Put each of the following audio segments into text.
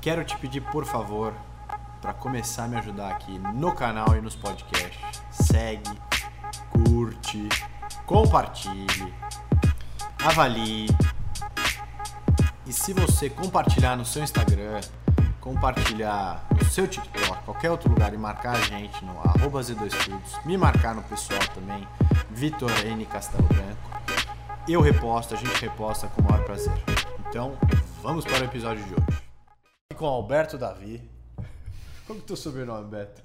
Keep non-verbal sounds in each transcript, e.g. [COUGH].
Quero te pedir, por favor, para começar a me ajudar aqui no canal e nos podcasts, segue, curte, compartilhe, avalie. E se você compartilhar no seu Instagram, compartilhar no seu TikTok, qualquer outro lugar e marcar a gente no arroba Z2Studios, me marcar no pessoal também, Vitor N Castelo Branco, eu reposto, a gente reposta com o maior prazer. Então, vamos para o episódio de hoje. Com Alberto Davi. Como que é teu sobrenome, Beto?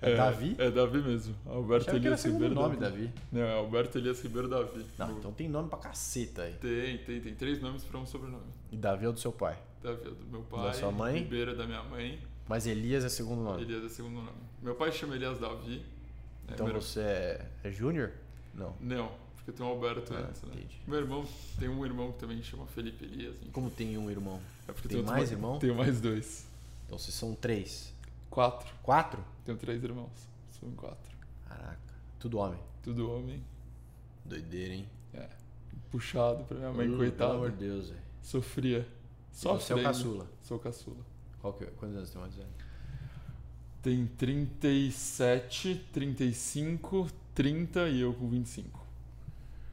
É, Davi? É Davi mesmo. Alberto Elias Ribeiro nome, Davi. Davi. Não, é Alberto Elias Ribeiro Davi. Não, então tem nome pra caceta aí. Tem, tem, tem três nomes para um sobrenome. E Davi é o do seu pai. Davi é do meu pai. Da sua mãe? Ribeiro é da minha mãe. Mas Elias é segundo nome. Elias é segundo nome. Meu pai chama Elias Davi. É, Então meu- você é, é Júnior? Não. Não, porque tem um Alberto Ah, antes, né? entendi. Meu irmão, tem um irmão que também chama Felipe Elias. enfim. Como tem um irmão? É porque Tem outro mais irmão-? Tenho mais dois. Então vocês são três. Quatro. Quatro? Tenho três irmãos. São quatro. Caraca. Tudo homem. Tudo homem. Doideira, hein? É. Puxado pra minha mãe, Hum, coitada. Pelo amor de Deus, velho. Sofria. Só você é o caçula. Sou o caçula. Qual que, quantos anos tem mais velho? Tem 37, 35, 30 e eu com 25.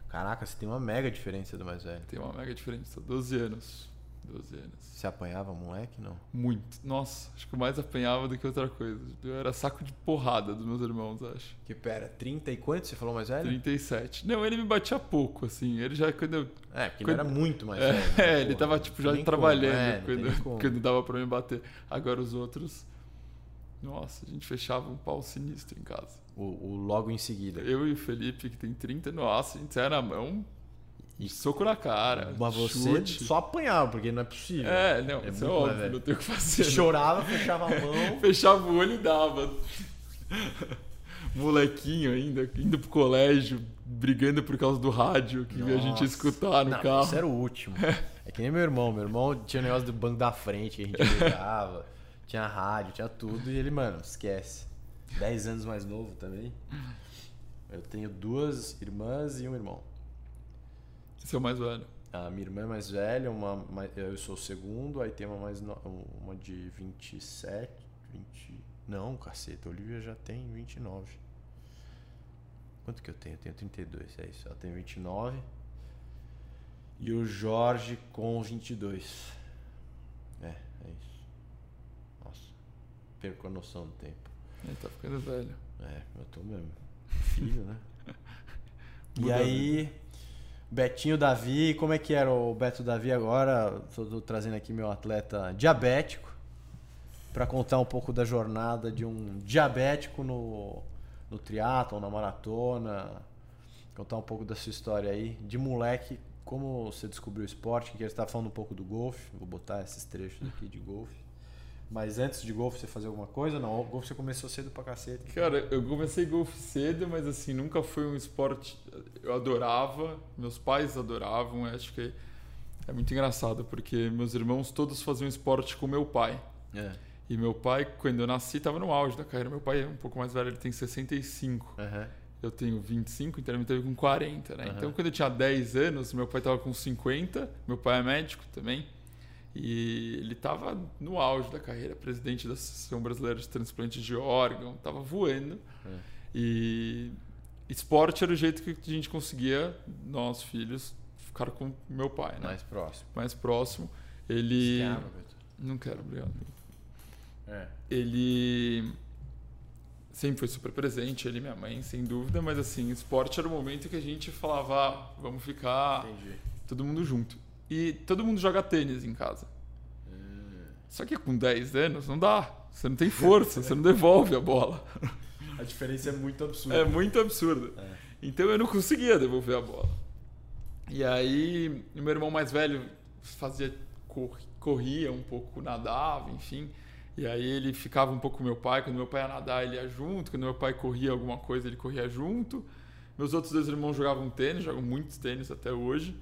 Caraca, você tem uma mega diferença do mais velho. Tem uma mega diferença. 12 anos. 12 anos. Você apanhava moleque? Não. Muito. Nossa, acho que eu mais apanhava do que outra coisa. Eu era saco de porrada dos meus irmãos, acho. Que pera, 30 e quanto você falou mais velho? 37. Não, ele me batia pouco, assim. Ele já, quando eu. É, porque Quando- ele era muito mais É, velho. né, [LAUGHS] ele pô? tava, tipo, já trabalhando é, quando, quando dava pra me bater. Agora os outros. Nossa, a gente fechava um pau sinistro em casa. O, o logo em seguida. Eu e o Felipe, que tem 30, nossa, a gente saia na mão, E- soco na cara. Mas você chute. só apanhava, porque não é possível. É, não, É isso é óbvio, velho. não tem o que fazer. né? Chorava, fechava a mão. [LAUGHS] Fechava o olho e dava. Molequinho ainda, indo pro colégio, brigando por causa do rádio que a gente Nossa. ia escutar no Não, carro. Isso era o último. É que nem meu irmão. Meu irmão tinha o negócio do banco da frente que a gente [LAUGHS] ligava. tinha rádio, tinha tudo. E ele, mano, esquece. 10 anos mais novo também. Eu tenho duas irmãs e um irmão. Esse é o mais velho. A minha irmã é mais velha, uma, eu sou o segundo, aí tem uma mais no- uma de 27, 20. Não, caceta, a Olivia já tem 29. Quanto que eu tenho? Eu tenho 32, é isso. Ela tem 29. E o Jorge com 22. É, é isso. Nossa, perco a noção do tempo. Ele tá ficando velho. É, eu tô mesmo. Filho, né? [LAUGHS] e aí, Betinho Davi, como é que era o Beto Davi agora? Tô, tô trazendo aqui meu atleta diabético para contar um pouco da jornada de um diabético no, no triatlon, na maratona. Contar um pouco da sua história aí, de moleque, como você descobriu o esporte, que ele está falando um pouco do golfe. Vou botar esses trechos aqui de golfe. Mas antes de golfe você fazia alguma coisa? Não, o golfe você começou cedo pra cacete. Cara, eu comecei golfe cedo, mas assim, nunca foi um esporte. Eu adorava, meus pais adoravam, eu acho que é muito engraçado, porque meus irmãos todos faziam esporte com meu pai. É. E meu pai, quando eu nasci, estava no auge da carreira. Meu pai é um pouco mais velho, ele tem 65. Aham. Eu tenho 25, então ele me teve com 40, né? Aham. Então, quando eu tinha 10 anos, meu pai estava com 50. Meu pai é médico também. E ele estava no auge da carreira, presidente da Associação Brasileira de Transplante de Órgão, estava voando. É. E esporte era o jeito que a gente conseguia, nós filhos, ficar com meu pai, né? Mais próximo. Mais próximo. Ele. Esquiava. Não quero, obrigado. É. Ele sempre foi super presente, ele e minha mãe, sem dúvida, mas assim, esporte era o momento que a gente falava, ah, vamos ficar Entendi. todo mundo junto. E todo mundo joga tênis em casa. Só que com 10 anos não dá. Você não tem força, você não devolve a bola. A diferença é muito absurda. É muito absurdo. É. Então eu não conseguia devolver a bola. E aí, meu irmão mais velho fazia cor- corria um pouco, nadava, enfim. E aí ele ficava um pouco com meu pai. Quando meu pai ia nadar, ele ia junto. Quando meu pai corria alguma coisa, ele corria junto. Meus outros dois irmãos jogavam tênis, jogam muitos tênis até hoje.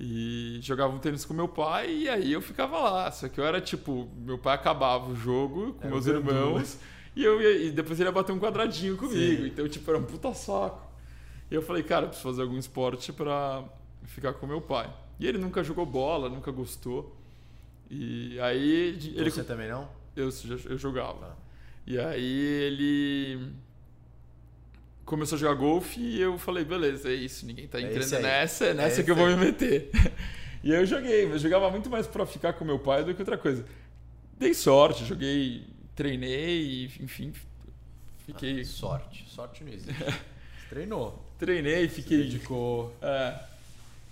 E jogavam tênis com meu pai, e aí eu ficava lá. Só que eu era tipo, meu pai acabava o jogo com meus irmãos, e, eu ia, e depois ele ia bater um quadradinho comigo. Sim. Então, tipo, era um puta saco. E eu falei, cara, eu preciso fazer algum esporte pra ficar com meu pai. E ele nunca jogou bola, nunca gostou. E aí ele Você também não? eu, eu jogava. Tá. E aí ele começou a jogar golfe e eu falei, beleza, é isso, ninguém tá É entrando esse aí. nessa, é nessa É que eu vou me meter. [LAUGHS] e eu joguei, mas jogava muito mais pra ficar com meu pai do que outra coisa. Dei sorte, joguei, treinei, enfim, fiquei. Sorte. Sorte não existe. [LAUGHS] Treinou. Treinei, Se fiquei. dedicou. É,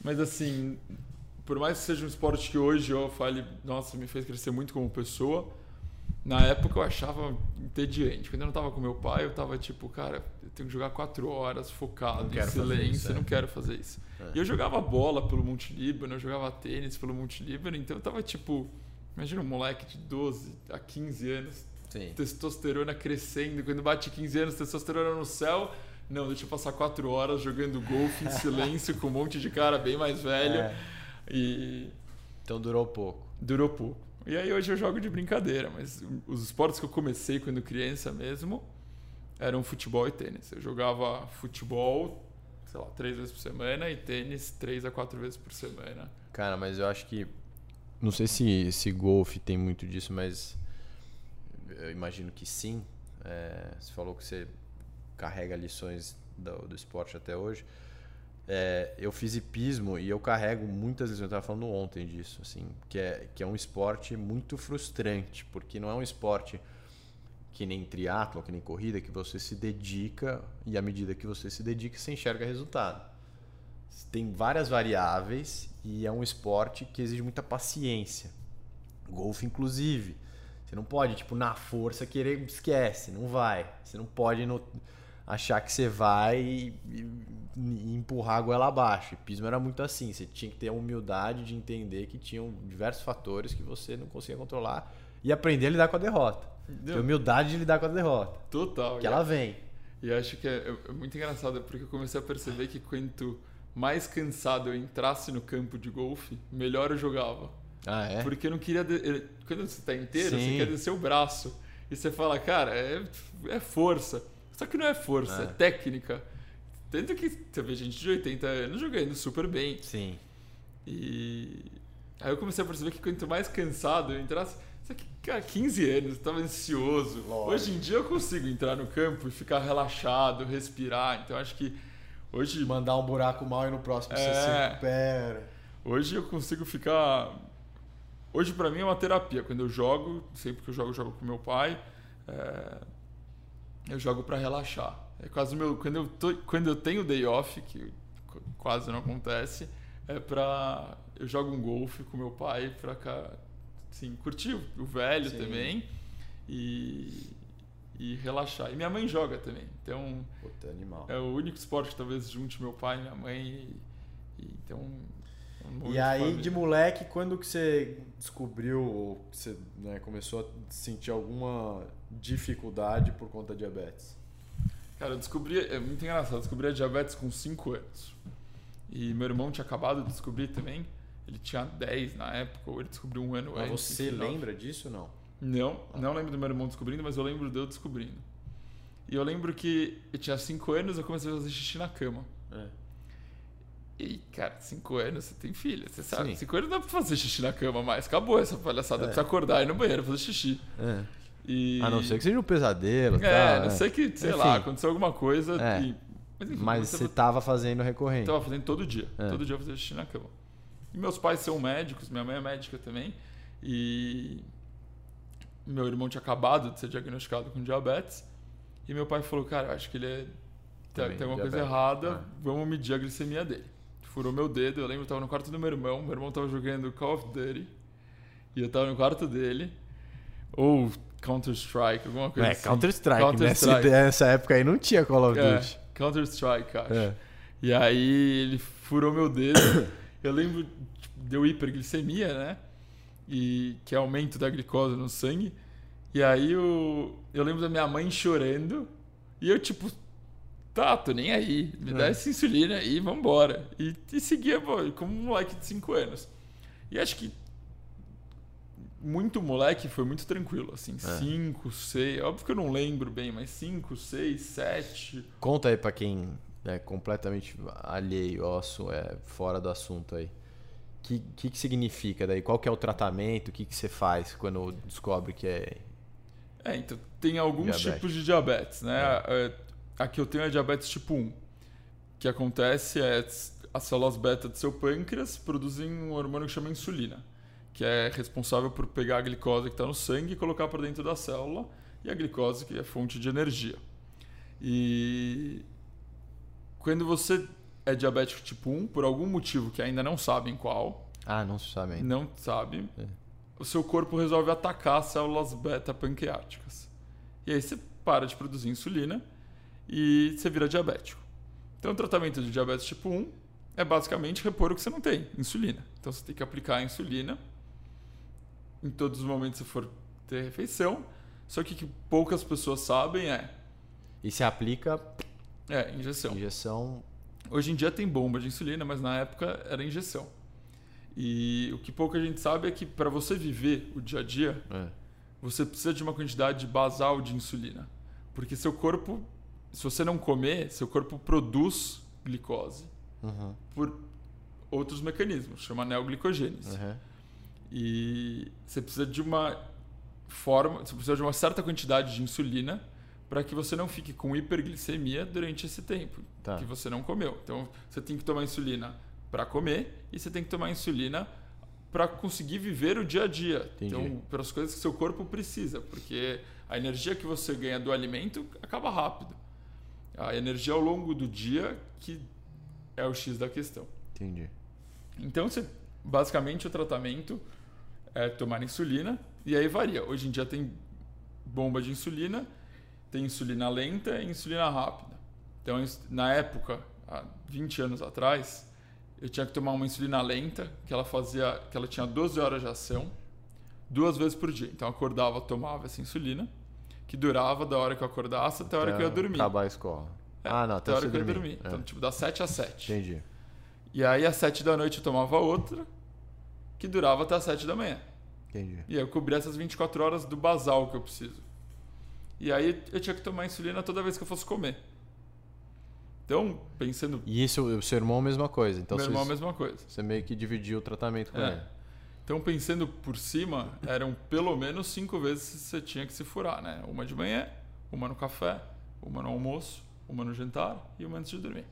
mas assim, por mais que seja um esporte que hoje eu fale, nossa, me fez crescer muito como pessoa, na época eu achava entediante. Quando eu não tava com meu pai, eu tava tipo, cara, eu tenho que jogar quatro horas focado, em silêncio, isso, é. não quero fazer isso. É. E eu jogava bola pelo Multilíbano, eu jogava tênis pelo Multilíbano, então eu tava tipo, imagina um moleque de 12 a 15 anos, Sim. testosterona crescendo, quando bate 15 anos, testosterona no céu. Não, deixa eu passar quatro horas jogando golfe em [LAUGHS] silêncio com um monte de cara bem mais velho. É. E Então durou pouco. durou pouco. E aí hoje eu jogo de brincadeira, mas os esportes que eu comecei quando criança mesmo eram futebol e tênis. Eu jogava futebol, sei lá, três vezes por semana e tênis três a quatro vezes por semana. Cara, mas eu acho que. Não sei se esse golfe tem muito disso, mas eu imagino que sim. É, você falou que você carrega lições do, do esporte até hoje. É, eu fiz hipismo e eu carrego muitas vezes, eu estava falando ontem disso, assim, que é, que é um esporte muito frustrante, porque não é um esporte que nem triatlo, que nem corrida, que você se dedica e à medida que você se dedica, você enxerga resultado. Tem várias variáveis e é um esporte que exige muita paciência. Golfe, inclusive. Você não pode, tipo, na força querer, esquece, não vai. Você não pode no- achar que você vai e, e- empurrar a goela abaixo. E pismo era muito assim. Você tinha que ter a humildade de entender que tinham diversos fatores que você não conseguia controlar e aprender a lidar com a derrota. Ter humildade de lidar com a derrota. Total. Que ela vem. E acho que é, é muito engraçado porque eu comecei a perceber que quanto mais cansado eu entrasse no campo de golfe, melhor eu jogava. Ah, é? Porque eu não queria. de- Quando você tá inteiro, Sim. você quer descer o braço. E você fala, cara, é, é força. Só que não é força, é, É. técnica. Tanto que você vê gente de 80 anos jogando super bem. Sim. E aí eu comecei a perceber que quanto mais cansado eu entrasse. Só que, cara, 15 anos, eu tava ansioso. Lógico. Hoje em dia eu consigo entrar no campo e ficar relaxado, respirar. Então acho que hoje, Mandar um buraco mal e no próximo você É. se recupera. hoje eu consigo ficar. Hoje pra mim é uma terapia. Quando eu jogo, sempre que eu jogo, eu jogo com meu pai. é, Eu jogo pra relaxar. É quase meu. Quando eu, tô... Quando eu tenho day off, que qu- quase não acontece, é pra. Eu jogo um golfe com meu pai pra cá. Assim, curtir o- velho Sim. também. E. E relaxar. E minha mãe joga também. Então. Puta, animal. É o único esporte que talvez junte meu pai e minha mãe. E, e então. é um E aí, família. de moleque, quando que você descobriu, ou você né, começou a sentir alguma dificuldade por conta da diabetes? Cara, eu descobri. É muito engraçado. Eu descobri a diabetes com 5 anos. E meu irmão tinha acabado de descobrir também. Ele tinha 10 na época, ou ele descobriu um ano Mas antes. você enfim, nove. lembra disso ou não? Não, não lembro do meu irmão descobrindo, mas eu lembro de eu descobrindo. E eu lembro que eu tinha 5 anos eu comecei a fazer xixi na cama. É. E, cara, 5 anos, você tem filha, você sabe. Sim. 5 anos não dá pra fazer xixi na cama mais. Acabou essa palhaçada. É. Precisa acordar e ir no banheiro fazer xixi. E... A não ser que seja um pesadelo, É, tá? não né? sei que, sei Enfim. lá, aconteceu alguma coisa. É. E... Mas, enfim, Mas você você tava fazendo recorrente. tava fazendo todo dia. É. Todo dia eu fazia xixi na cama. E meus pais são médicos, minha mãe é médica também. E meu irmão tinha acabado de ser diagnosticado com diabetes. E meu pai falou, cara, acho que ele é... Tem, tem alguma coisa diabético. errada, É. vamos medir a glicemia dele. Furou meu dedo, eu lembro, eu tava no quarto do meu irmão, meu irmão tava jogando Call of Duty. E eu tava no quarto dele. Ou Counter-Strike, alguma coisa É, assim. Counter-Strike. Counter-Strike. Nessa, nessa época aí não tinha Call of É, Duty. Counter-Strike, acho. É. E aí ele furou meu dedo. [COUGHS] Eu lembro, tipo, deu hiperglicemia, né? E que é aumento da glicose no sangue. E aí eu, eu lembro da minha mãe chorando. E eu, tipo, tá, tô nem aí. Me dá É. essa insulina aí, vambora. E, e seguia pô, como um moleque de 5 anos. E acho que muito moleque foi muito tranquilo, assim, É. 5, 6, óbvio que eu não lembro bem, mas 5, 6, 7, Conta aí pra quem é completamente alheio ao assu- é fora do assunto aí. que, que, que significa daí? Qual que é o tratamento? O que, que você faz quando descobre que é. É, então tem alguns Diabetes. tipos de diabetes, né? É, Aqui eu tenho a diabetes tipo 1. O que acontece é as células beta do seu pâncreas produzem um hormônio que chama insulina, que é responsável por pegar a glicose que está no sangue e colocar para dentro da célula, e a glicose que é fonte de energia. E quando você é diabético tipo 1, por algum motivo que ainda não sabem qual, Ah, não se sabe ainda. não sabe, É. o seu corpo resolve atacar as células beta pancreáticas. E aí você para de produzir insulina e você vira diabético. Então o tratamento de diabetes tipo 1 é basicamente repor o que você não tem, insulina. Então você tem que aplicar a insulina em todos os momentos você for ter refeição. Só que o que poucas pessoas sabem é, E se aplica é injeção. injeção. Hoje em dia tem bomba de insulina, mas na época era injeção. E o que pouca gente sabe é que para você viver o dia a dia, É. você precisa de uma quantidade basal de insulina. Porque seu corpo, se você não comer, seu corpo produz glicose Uhum. por outros mecanismos, chama neoglicogênese. Uhum. E você precisa de uma forma, você precisa de uma certa quantidade de insulina para que você não fique com hiperglicemia durante esse tempo Tá. que você não comeu. Então, você tem que tomar insulina para comer e você tem que tomar insulina para conseguir viver o dia a dia. Entendi. Então, para as coisas que seu corpo precisa, porque a energia que você ganha do alimento acaba rápido. A energia ao longo do dia que é o X da questão. Entendi. Então, você, basicamente, o tratamento é tomar insulina e aí varia. Hoje em dia tem bomba de insulina, tem insulina lenta e insulina rápida. Então, na época, há 20 anos atrás, eu tinha que tomar uma insulina lenta, que ela fazia, que ela tinha 12 horas de ação, duas vezes por dia. Então, eu acordava, tomava essa insulina, que durava da hora que eu acordasse até a hora que eu ia dormir. Acabar a escola. É, ah, não, até até a hora que eu ia dormir. dormir. É. Então, tipo, das 7 às 7. Entendi. E aí, às 7 da noite, eu tomava outra, que durava até às 7 da manhã. Entendi. E eu cobria essas 24 horas do basal que eu preciso. E aí eu tinha que tomar insulina toda vez que eu fosse comer. Então, pensando. E isso, o seu irmão, a mesma coisa. Então meu irmão, a mesma coisa. você meio que dividiu o tratamento com É. ele. Então, pensando por cima, eram pelo menos cinco vezes que você tinha que se furar, né? Uma de manhã, uma no café, uma no almoço, uma no jantar e uma antes de dormir.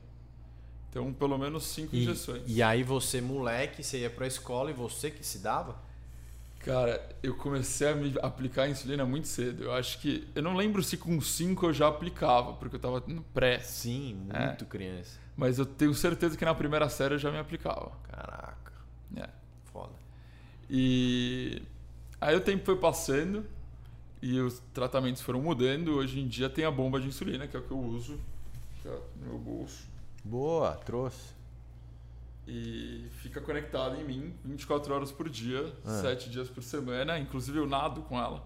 Então, pelo menos cinco E, injeções. e aí você, moleque, você ia pra escola e você que se dava? Cara, eu comecei a me aplicar insulina muito cedo. Eu acho que. Eu não lembro se com 5 eu já aplicava, porque eu tava no pré. Sim, É. muito criança. Mas eu tenho certeza que na primeira série eu já me aplicava. Caraca, É. foda. E aí o tempo foi passando e os tratamentos foram mudando. Hoje em dia tem a bomba de insulina, que é o que eu uso, que é no meu bolso. Boa, trouxe. E fica conectada em mim 24 horas por dia, Ah. 7 dias por semana. Inclusive eu nado com ela.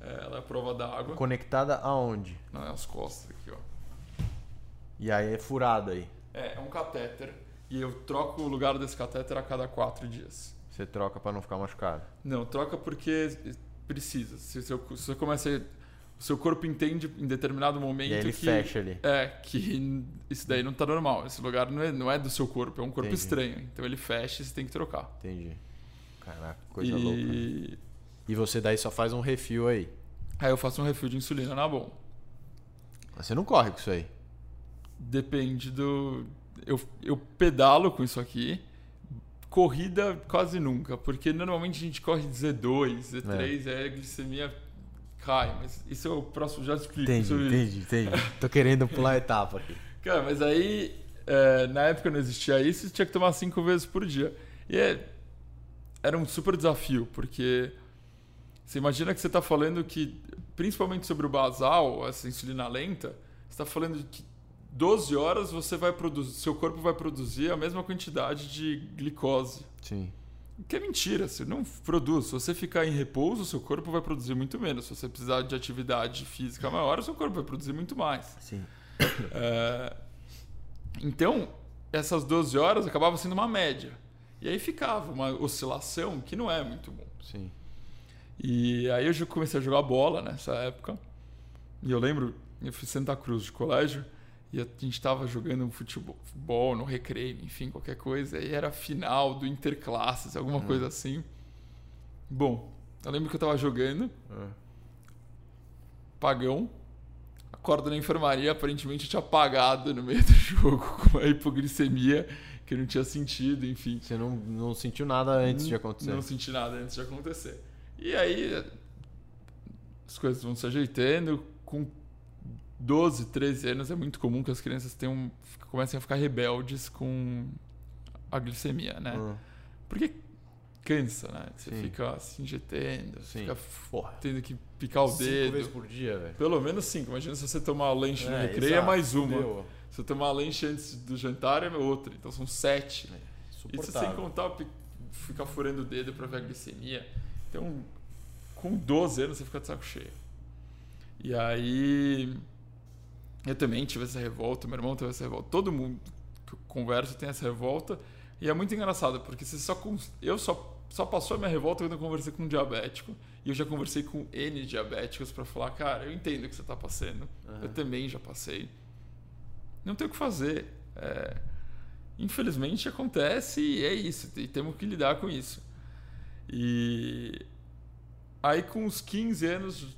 É, ela é a prova d'água. Conectada aonde? Nas costas aqui, ó. E aí é furada aí. É, é um catéter. E eu troco o lugar desse catéter a cada 4 dias. Você troca pra não ficar machucado. Não, troca porque precisa. Se, você começa a, O seu corpo entende em determinado momento E ele que. fecha ali. É, que isso daí não tá normal. Esse lugar não é, não é do seu corpo, é um corpo Entendi. estranho. Então ele fecha e você tem que trocar. Entendi. Caraca, coisa e louca. né? E você daí só faz um refil aí. aí eu faço um refil de insulina na bom. Você não corre com isso aí. Depende do. Eu, eu pedalo com isso aqui. Corrida quase nunca, porque normalmente a gente corre Z2, Z3, aí a glicemia cai. Mas isso é o próximo, já explico Entendi, sobre entendi, entendi. [LAUGHS] Tô querendo pular a etapa aqui. Cara, mas aí, é, na época não existia isso, você tinha que tomar cinco vezes por dia. E é, era um super desafio, porque você imagina que você está falando que, principalmente sobre o basal, essa insulina lenta, você está falando de que 12 horas você vai produzir, seu corpo vai produzir a mesma quantidade de glicose. Sim. Que é mentira, você não produz. Se você ficar em repouso, seu corpo vai produzir muito menos. Se você precisar de atividade física maior, seu corpo vai produzir muito mais. Sim. [COUGHS] É, Então, essas 12 horas acabava sendo uma média. E aí ficava uma oscilação que não é muito bom. Sim. E aí eu já comecei a jogar bola nessa época. E eu lembro, eu fui Santa Cruz de colégio, E a gente tava jogando um futebol, futebol no recreio, enfim, qualquer coisa. E era final do Interclasses, alguma coisa assim. Bom, eu lembro que eu tava jogando, Ah. pagão. Acordo na enfermaria, aparentemente eu tinha apagado no meio do [LAUGHS] jogo com uma hipoglicemia que não tinha sentido, enfim. Você não, não sentiu nada antes de acontecer. Não senti nada antes de acontecer. E aí as coisas vão se ajeitando. Com 12, 13 anos é muito comum que as crianças tenham, comecem a ficar rebeldes com a glicemia, né? Ah. Porque cansa, né? Você Sim. fica se injetando, Sim. fica Porra. tendo que picar o Cinco dedo. vezes por dia, velho. Pelo menos cinco. Imagina se você tomar lanche no É, recreio, é exato, mais uma. fudeu. Se você tomar lanche antes do jantar, é outra. Então são sete. Isso sem contar ficar furando o dedo pra ver a glicemia. Então, com 12 anos, você fica de saco cheio. E aí. Eu também tive essa revolta, meu irmão teve essa revolta. Todo mundo que eu converso tem essa revolta. E é muito engraçado, porque você só eu só, só passou a minha revolta quando eu conversei com um diabético. E eu já conversei com N diabéticos pra falar, cara, eu entendo o que você tá passando. Aham. Eu também já passei. Não tem o que fazer. É, infelizmente acontece e é isso. E temos que lidar com isso. E aí com uns 15 anos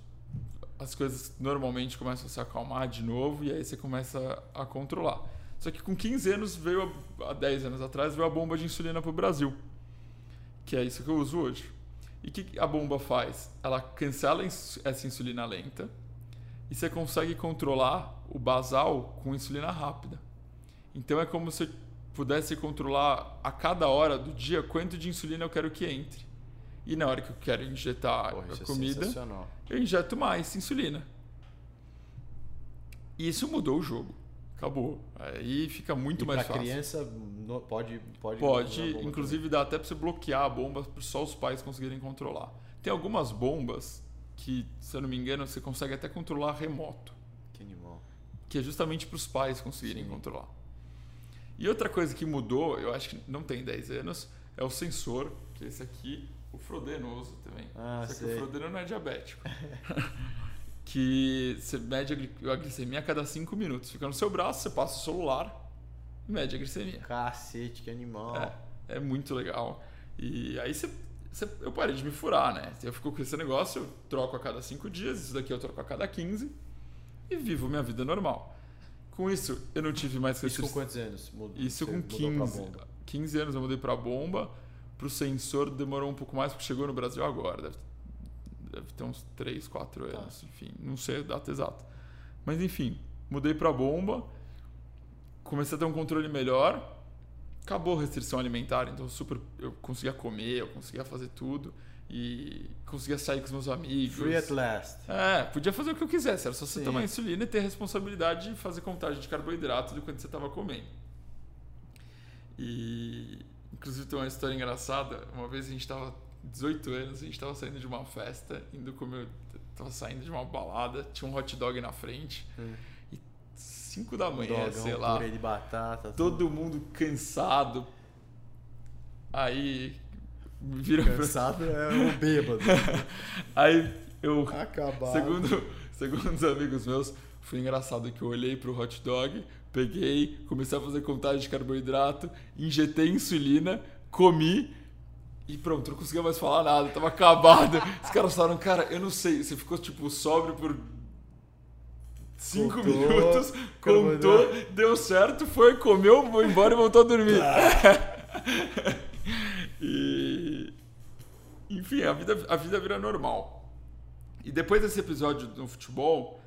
as coisas normalmente começam a se acalmar de novo e aí você começa a controlar. Só que com 15 anos veio, há 10 anos atrás, veio a bomba de insulina para o Brasil. Que é isso que eu uso hoje. E o que a bomba faz? Ela cancela essa insulina lenta e você consegue controlar o basal com insulina rápida. Então é como se pudesse controlar a cada hora do dia quanto de insulina eu quero que entre. E na hora que eu quero injetar Porra, a é comida, sensacional. eu injeto mais insulina. E isso mudou o jogo. Acabou. Aí fica muito e mais pra fácil. criança no- pode pode Pode, inclusive dá até pra você bloquear a bomba para só os pais conseguirem controlar. Tem algumas bombas que, se eu não me engano, você consegue até controlar remoto. Que animal. que é justamente para os pais conseguirem Sim. controlar. E outra coisa que mudou, eu acho que não tem 10 anos, é o sensor, que é esse aqui, o Frodeno usa também. Ah, Só que sei. o Frodeno não é diabético. [LAUGHS] que você mede a gli- a glicemia a cada 5 minutos. Fica no seu braço, você passa o celular e mede a glicemia. Cacete, que animal. É, é muito legal. E aí você, você- eu parei de me furar, né? Eu fico com esse negócio, eu troco a cada 5 dias, isso daqui eu troco a cada 15 e vivo minha vida normal. Com isso, eu não tive mais Isso com quantos anos? Mudou, Isso com mudou pra 15. bomba? 15 anos eu mudei pra bomba. Pro sensor demorou um pouco mais, porque chegou no Brasil agora. Deve, deve ter uns 3, 4 Tá. anos. Enfim, não sei a data exata. Mas enfim, mudei pra bomba. Comecei a ter um controle melhor. Acabou a restrição alimentar, então super, eu conseguia comer, eu conseguia fazer tudo. E conseguia sair com os meus amigos. Free at last. É, podia fazer o que eu quisesse, era só você Sim. tomar insulina e ter a responsabilidade de fazer contagem de carboidrato do quanto você estava comendo. E inclusive tem uma história engraçada, uma vez a gente estava 18 anos, a gente estava saindo de uma festa, indo comer, tava saindo de uma balada, tinha um hot dog na frente. Hum. E 5 da manhã, Dogão, sei lá, de batata. todo mundo cansado. Aí me vira pra... Cansado é o bêbado. [LAUGHS] Aí eu Acabado. Segundo, segundo os amigos meus, foi engraçado que eu olhei pro hot dog, peguei, comecei a fazer contagem de carboidrato, injetei insulina, comi e pronto, não conseguia mais falar nada, tava acabado. Os caras falaram, cara, eu não sei, você ficou tipo sóbrio por cinco Contou, minutos, contou, deu certo, foi, comeu, foi embora e voltou a dormir. [LAUGHS] e enfim, a vida, a vida vira normal. E depois desse episódio no futebol,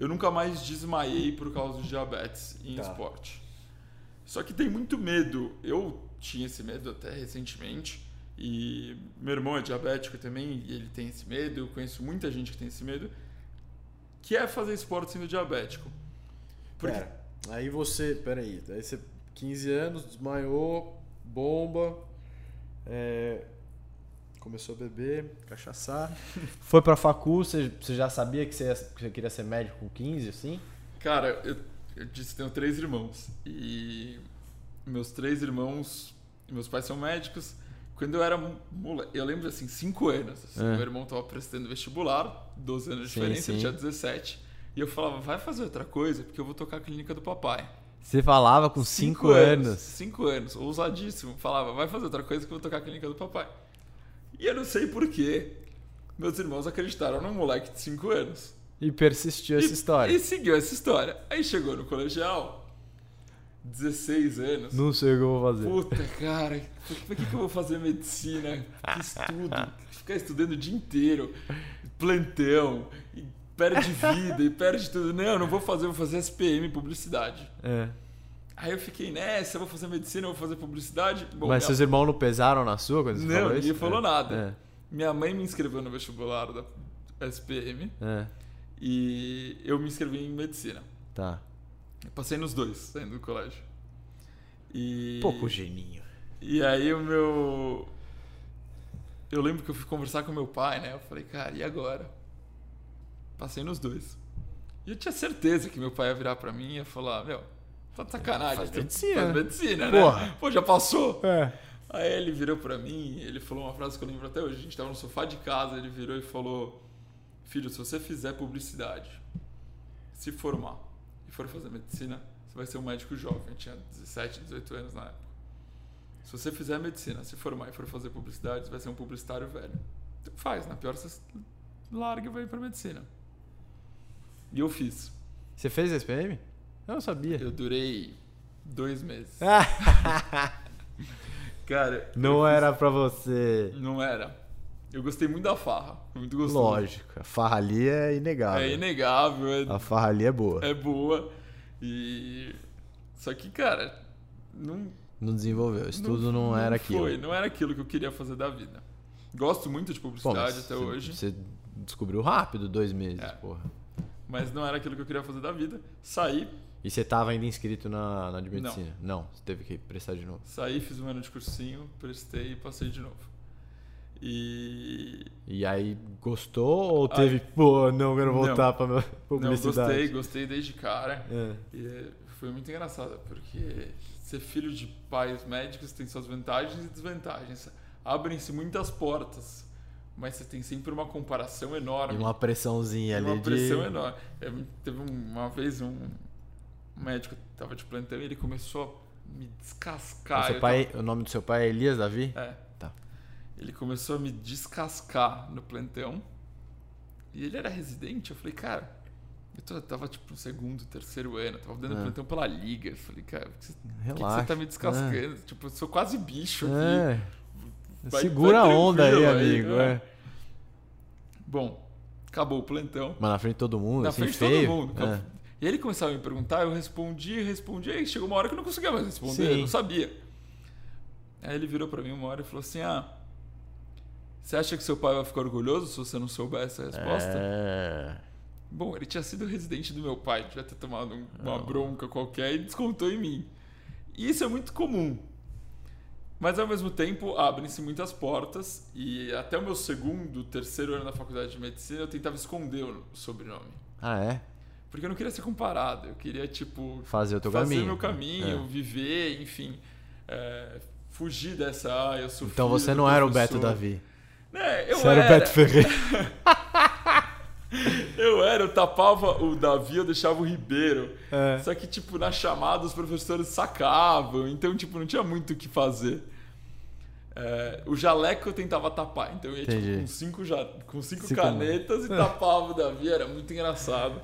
eu nunca mais desmaiei por causa de diabetes em Tá. esporte. Só que tem muito medo. Eu tinha esse medo até recentemente. E meu irmão é diabético também, e ele tem esse medo. Eu conheço muita gente que tem esse medo. Que é fazer esporte sendo diabético. Porque Pera, aí você, peraí, aí você 15 anos, desmaiou, bomba, é, começou a beber, cachaçar. [LAUGHS] Foi pra facu, você, você já sabia que você, que você queria ser médico com 15, assim? Cara, eu, eu disse que tenho três irmãos. E meus três irmãos, meus pais são médicos. Quando eu era moleque, eu lembro assim, cinco anos. assim, É. Meu irmão tava prestando vestibular, 12 anos de Sim, diferença, sim. tinha 17. E eu falava, vai fazer outra coisa, porque eu vou tocar a clínica do papai. Você falava com 5 anos. 5 anos, ousadíssimo. Falava, vai fazer outra coisa que eu vou tocar a clínica do papai. E eu não sei porquê. Meus irmãos acreditaram num moleque de 5 anos. E persistiu essa e, história. E seguiu essa história. Aí chegou no colegial, 16 anos. Não sei o que eu vou fazer. Puta, cara, por que, que eu vou fazer medicina? Que estudo, ficar estudando o dia inteiro, plantão, e perde vida e perde tudo. Não, não vou fazer, vou fazer SPM, publicidade. É. Aí eu fiquei nessa, eu vou fazer medicina, eu vou fazer publicidade. Bom, Mas minha... seus irmãos não pesaram na sua quando você não, falou isso? Não, ninguém falou é. nada. É. Minha mãe me inscreveu no vestibular da SPM é. e eu me inscrevi em medicina. Tá. Eu passei nos dois, saindo do colégio. E... Pouco geninho. E aí o meu... Eu lembro que eu fui conversar com meu pai, né? Eu falei, cara, e agora? Passei nos dois. E eu tinha certeza que meu pai ia virar pra mim e ia falar, meu, tá de sacanagem. Faz medicina. Faz medicina, né? Porra. Pô, já passou? É. Aí ele virou pra mim, ele falou uma frase que eu lembro até hoje. A gente tava no sofá de casa, ele virou e falou: Filho, se você fizer publicidade, se formar e for fazer medicina, você vai ser um médico jovem. Eu tinha 17, 18 anos na época. Se você fizer medicina, se formar e for fazer publicidade, você vai ser um publicitário velho. Então faz, na pior você larga e vai pra medicina. E eu fiz. Você fez SPM? Eu não sabia. Eu durei dois meses. [LAUGHS] Cara. Não era pra você. Não era. Eu gostei muito da farra. Muito gostoso. Lógico. A farra ali é inegável. É inegável. É... A farra ali é boa. É boa. E. Só que, cara, não. Não desenvolveu. Estudo não, não, era aquilo. Foi, não era aquilo que eu queria fazer da vida. Gosto muito de publicidade Pô, até hoje. Você descobriu rápido, dois meses, é. porra. Mas não era aquilo que eu queria fazer da vida. Saí, e você estava ainda inscrito na, na de medicina? Não. não, você teve que prestar de novo. Saí, fiz um ano de cursinho, prestei e passei de novo. E. E aí gostou ou teve, aí, pô, não, quero voltar para [LAUGHS] publicidade? Não, gostei, gostei desde cara. É. E foi muito engraçado, porque ser filho de pais médicos tem suas vantagens e desvantagens. Abrem-se muitas portas, mas você tem sempre uma comparação enorme. E uma pressãozinha e ali. Uma pressão enorme. Teve uma vez um o médico tava de plantão e ele começou a me descascar. O, seu pai, tava... o nome do seu pai é Elias Davi? É. Tá. Ele começou a me descascar no plantão. E ele era residente. Eu falei, cara, eu, tava tipo no segundo, terceiro ano, tava dando é. plantão pela liga. Eu falei, cara, por que, você, que você tá me descascando? É. Tipo, eu sou quase bicho é. aqui. Vai, Segura vai a onda aí, amigo. Né? É. Bom, acabou o plantão. Mas na frente de todo mundo, na assim, frente de todo mundo. É. E ele começava a me perguntar, eu respondia, respondia, e chegou uma hora que eu não conseguia mais responder, Sim. eu não sabia. Aí ele virou para mim uma hora e falou assim: Ah, você acha que seu pai vai ficar orgulhoso se você não souber essa resposta? É... Bom, ele tinha sido residente do meu pai, devia ter tomado uma bronca qualquer e descontou em mim. E isso é muito comum. Mas ao mesmo tempo abrem-se muitas portas e até o meu segundo, terceiro ano na faculdade de medicina eu tentava esconder o sobrenome. Ah, é? Porque eu não queria ser comparado. Eu queria, tipo. Fazer o teu fazer caminho. meu caminho, é. viver, enfim. É, fugir dessa. Ah, eu sou Então você não era o Beto Davi. É, eu você era. era o Beto Ferreira. [LAUGHS] eu era, eu tapava o Davi, eu deixava o Ribeiro. É. Só que, tipo, na chamada os professores sacavam. Então, tipo, não tinha muito o que fazer. É, o jaleco eu tentava tapar. Então eu ia tipo, com cinco, ja... com cinco, cinco canetas e tapava o Davi. Era muito engraçado.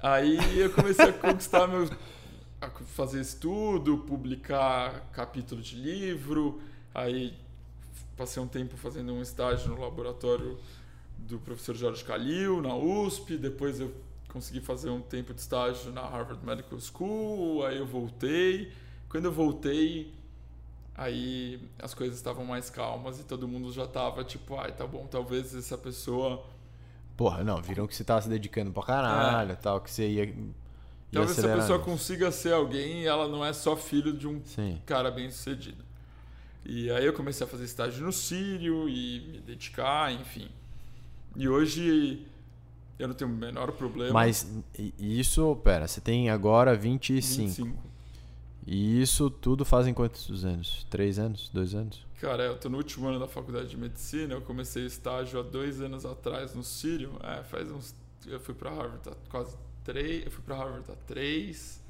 Aí eu comecei a conquistar meu. a fazer estudo, publicar capítulo de livro. Aí passei um tempo fazendo um estágio no laboratório do professor Jorge Calil, na USP. Depois eu consegui fazer um tempo de estágio na Harvard Medical School. Aí eu voltei. Quando eu voltei, aí as coisas estavam mais calmas e todo mundo já estava tipo, ai, tá bom, talvez essa pessoa Porra, não, viram que você tava se dedicando pra caralho, é. tal, que você ia. ia Talvez essa pessoa consiga ser alguém e ela não é só filho de um Sim. cara bem sucedido. E aí eu comecei a fazer estágio no Sírio e me dedicar, enfim. E hoje eu não tenho o menor problema. Mas isso, pera, você tem agora 25. 25. E isso tudo fazem quantos anos? Três anos? Dois anos? Cara, eu tô no último ano da faculdade de medicina. Eu comecei estágio há dois anos atrás no Sírio. É, faz uns eu fui pra Harvard há quase três. Eu fui pra Harvard há três.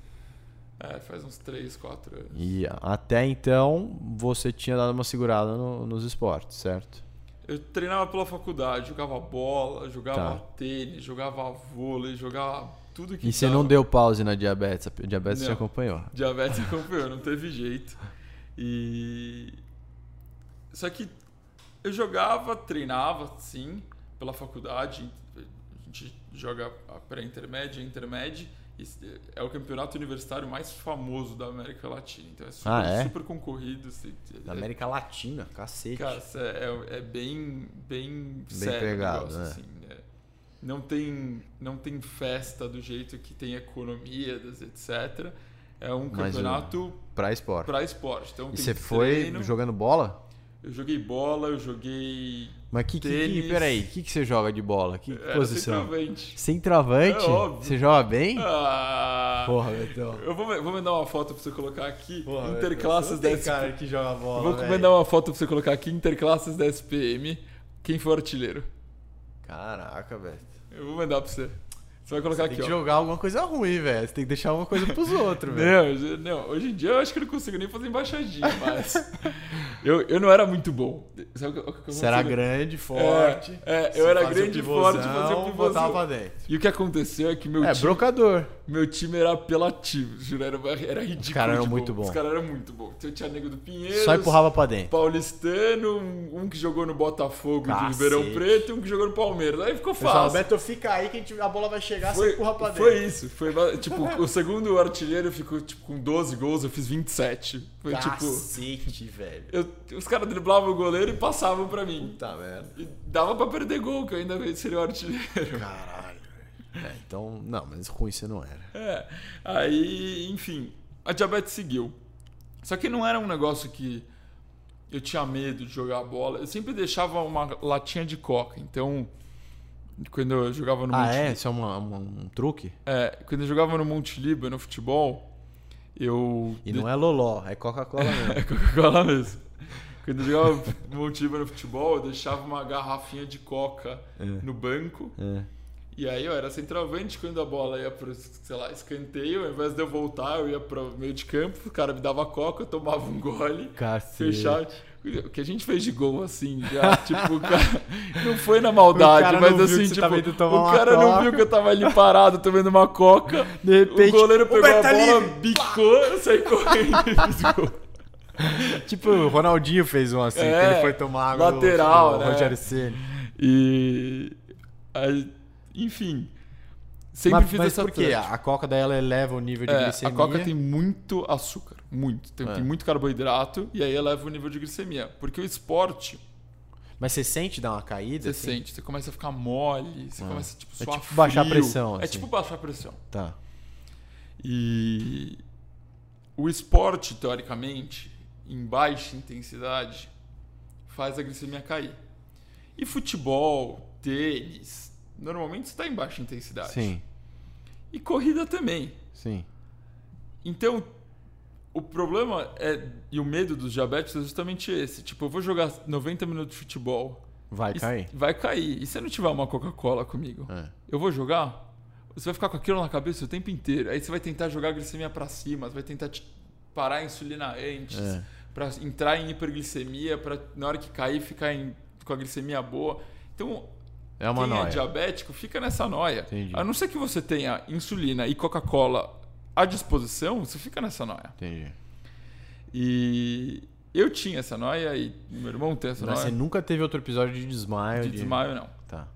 É, faz uns três, quatro anos. E até então você tinha dado uma segurada no- nos esportes, certo? Eu treinava pela faculdade, jogava bola, jogava Tá. tênis, jogava vôlei, jogava tudo que E você dava. não deu pause na diabetes, a diabetes te Não. acompanhou. [LAUGHS] Diabetes acompanhou, não teve jeito. E. Só que eu jogava, treinava, sim, pela faculdade. A gente joga a pré-intermédia, intermédia. É o campeonato universitário mais famoso da América Latina. Então é super, Ah, é? super concorrido. assim, Da é- América Latina, cacete. Cara, é, é bem, bem, sério pegado, o negócio, né? assim. né? Não tem, não tem festa do jeito que tem economia, das- etc. É um Mas campeonato Pra esporte. para esporte. Então E você foi treino. jogando bola? Eu joguei bola, eu joguei Mas que, que, peraí, o que, que você joga de bola? Que era posição? centroavante. Centroavante? É óbvio. Você joga bem? Ah, Porra, Betão. eu vou, vou mandar uma foto pra você colocar aqui. Porra, Interclasses da Betão, você não tem SP. cara que joga bola, Eu vou velho. mandar uma foto pra você colocar aqui. Interclasses da SPM. Quem foi o artilheiro? Caraca, velho. Eu vou mandar pra você. Você vai colocar Tem aqui, que ó. jogar alguma coisa ruim, velho. Você tem que deixar alguma coisa pros outros, velho. Não, não, hoje em dia eu acho que eu não consigo nem fazer embaixadinha, mas. [LAUGHS] eu, eu não era muito bom. Sabe o que, o que Você era grande, forte. É, você eu era grande, forte, fazia pivôzão, botava pivôzão. pra dentro. E o que aconteceu é que meu É, time. brocador. Meu time era apelativo, juro, era, era ridículo. Os caras eram de muito bons. Os caras eram muito bons. Então tinha Nego do Pinheiro. Só empurrava pra dentro. Paulistano, um, que jogou no Botafogo de Cacete. Ribeirão Preto e um que jogou no Palmeiras. Aí ficou Pessoal, fácil. Beto, fica aí que a, bola vai chegar, você Foi, empurra pra dentro. foi isso. Foi, tipo, o segundo artilheiro ficou tipo, com 12 gols, eu fiz 27. Foi tipo. Cacete, velho. eu- os caras driblavam o goleiro e passavam pra mim. Puta merda. E dava pra perder gol, que eu ainda seria o artilheiro. Caralho. É, então, não, mas ruim você não era. É. Aí, enfim, a diabetes seguiu. Só que não era um negócio que eu tinha medo de jogar bola. Eu sempre deixava uma latinha de coca. Então, quando eu jogava no Ah, Monte- é? Isso é uma- uma- um truque? é, quando eu jogava no Monte Liba, no futebol, eu E não é Loló, é Coca-Cola [LAUGHS] mesmo. É Coca-Cola mesmo. Quando eu jogava Montiba no futebol, eu deixava uma garrafinha de coca É. no banco. É. E aí eu era centroavante quando a bola ia pro, sei lá, escanteio, ao invés de eu voltar, eu ia pro meio de campo, o cara me dava coca, eu tomava um gole, Cacete. fechava. O que a gente fez de gol assim, já, [LAUGHS] tipo, o cara não foi na maldade, O cara mas assim, você tipo, o cara não coca. viu que eu tava ali parado tomando uma coca. [LAUGHS] De repente, o goleiro o pegou a Beto tá bola, livre. bicou, eu saí correndo e fiz gol. [LAUGHS] Tipo, o Ronaldinho fez um assim, É, que ele foi tomar água lateral, do, do né? Rogério Ceni. E. aí, enfim. Sempre Mas, fiz mas essa por quê? A Coca dela eleva o nível de É, glicemia. a coca tem muito açúcar. Muito. Tem, É. tem muito carboidrato e aí eleva o nível de glicemia. Porque o esporte, Mas você sente dar uma caída? você assim? sente, você começa a ficar mole, você Ah. começa tipo, É tipo baixar a frio. pressão, É assim. tipo baixar a pressão. Tá. E o esporte, teoricamente, em baixa intensidade, faz a glicemia cair. E futebol, tênis, normalmente está em baixa intensidade. Sim, E corrida também. sim. Então, o problema é, e o medo dos diabéticos é justamente esse. Tipo, eu vou jogar 90 minutos de futebol. Vai e- cair. Vai cair. E se eu não tiver uma Coca-Cola comigo? É. Eu vou jogar? Você vai ficar com aquilo na cabeça o tempo inteiro. Aí você vai tentar jogar a glicemia pra cima, você vai tentar te- parar a insulina antes, É. pra entrar em hiperglicemia, pra na hora que cair ficar em- com a glicemia boa. Então, É uma quem é noia. diabético fica nessa noia. Entendi. A não ser que você tenha insulina e Coca-Cola à disposição, você fica nessa noia. Entendi. E eu tinha essa noia e meu irmão tem essa Mas você noia. nunca teve outro episódio de desmaio? De desmaio, não. Tá.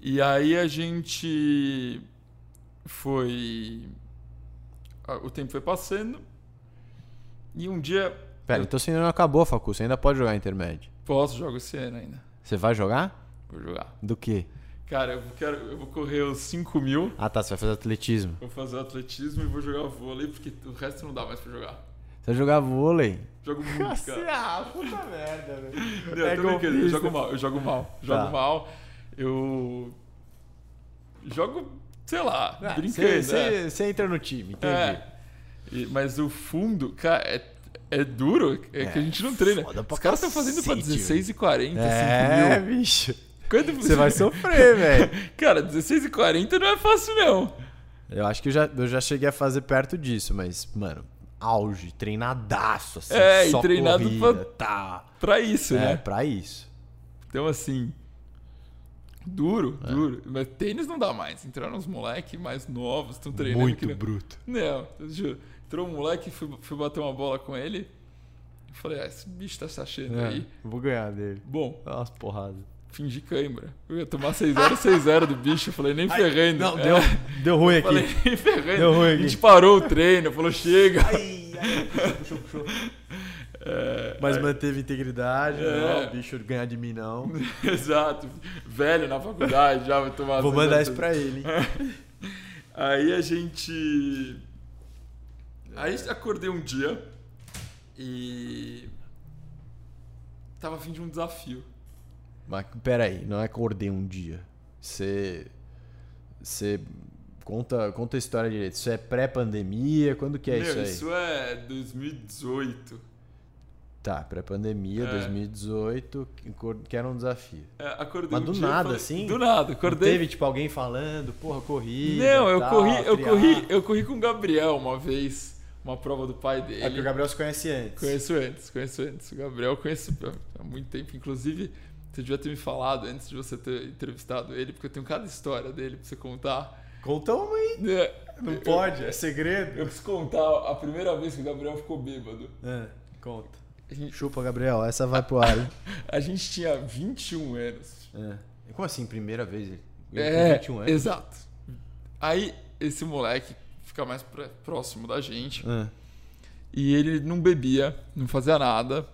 E aí a gente foi. O tempo foi passando. E um dia. Pera, eu então você ainda não acabou, Facu. Você ainda pode jogar intermédio. posso jogar esse ano ainda. Você vai jogar? Vou jogar. Do quê? Cara, eu quero. Eu vou correr os 5 mil. Ah, tá. Você vai fazer atletismo. Vou fazer atletismo e vou jogar vôlei, porque o resto não dá mais pra jogar. Você vai jogar vôlei? Jogo muito, cara. Ah, puta merda, velho. Não, É eu tô brincando, eu golpista. jogo mal, eu jogo mal. Jogo Tá. mal. Eu. Jogo, sei lá, Ah, brincando. é. Você você entra no time, entendi. É. E- mas o fundo, cara, é, é duro. É, que a gente não treina. Os caras estão fazendo pra cacete, 16 e 40, É, 5 mil. bicho. Você vai [LAUGHS] sofrer, velho. Cara, 16,40 não é fácil, não. Eu acho que eu já, eu já cheguei a fazer perto disso, mas, mano, auge, treinadaço, assim. É, e só treinado corrida, pra- tá. Pra isso, É, né? pra isso. Então, assim. Duro, É. duro. Mas tênis não dá mais. Entraram uns moleques mais novos, estão treinando. Muito não- bruto. Não, eu juro. Entrou um moleque, fui, fui bater uma bola com ele. Eu falei, ah, esse bicho tá se achando É, aí. vou ganhar dele. Bom, Dá umas porradas. Fingi cãibra. Eu ia tomar 6-0, 6-0 do bicho. Eu falei, nem ferrando. Não, É, deu, deu ruim aqui. Falei, nem ferrando. Deu ruim A aqui. gente parou o treino, falou, chega. Ai, ai, puxou, puxou. É, Mas manteve integridade, É. não, o bicho ganhar de mim não. [LAUGHS] Exato. Velho na faculdade, já vai tomar. Vou 6 mandar a isso 6. pra ele. hein? [LAUGHS] Aí a gente. Aí acordei um dia e. Tava a fim de um desafio. Mas peraí, não é que acordei um dia. Você. Você. Conta, conta a história direito. Isso é pré-pandemia? Quando que é Meu, isso aí? isso é 2018. Tá, pré-pandemia, É. 2018, que que era um desafio. É, acordei Mas um do dia e nada, falei- assim? Do nada, acordei. teve, tipo, alguém falando, porra, corrida. Não, eu tal, corri, eu triar. corri, eu corri com o Gabriel uma vez, uma prova do pai dele. É porque o Gabriel se conhece antes. Conheço antes, conheço antes. O Gabriel conheço há muito tempo. Inclusive, você devia ter me falado antes de você ter entrevistado ele, porque eu tenho cada história dele pra você contar. Conta uma aí. É, Não eu- pode, é Eu segredo. preciso contar a primeira vez que o Gabriel ficou bêbado. É, conta. A gente, Chupa, Gabriel, essa vai pro ar, hein? [LAUGHS] a gente tinha 21 anos. É. Como assim, primeira vez? Ele É, tem 21 anos? exato. Aí, esse moleque fica mais próximo da gente. É. E ele não bebia, não fazia nada.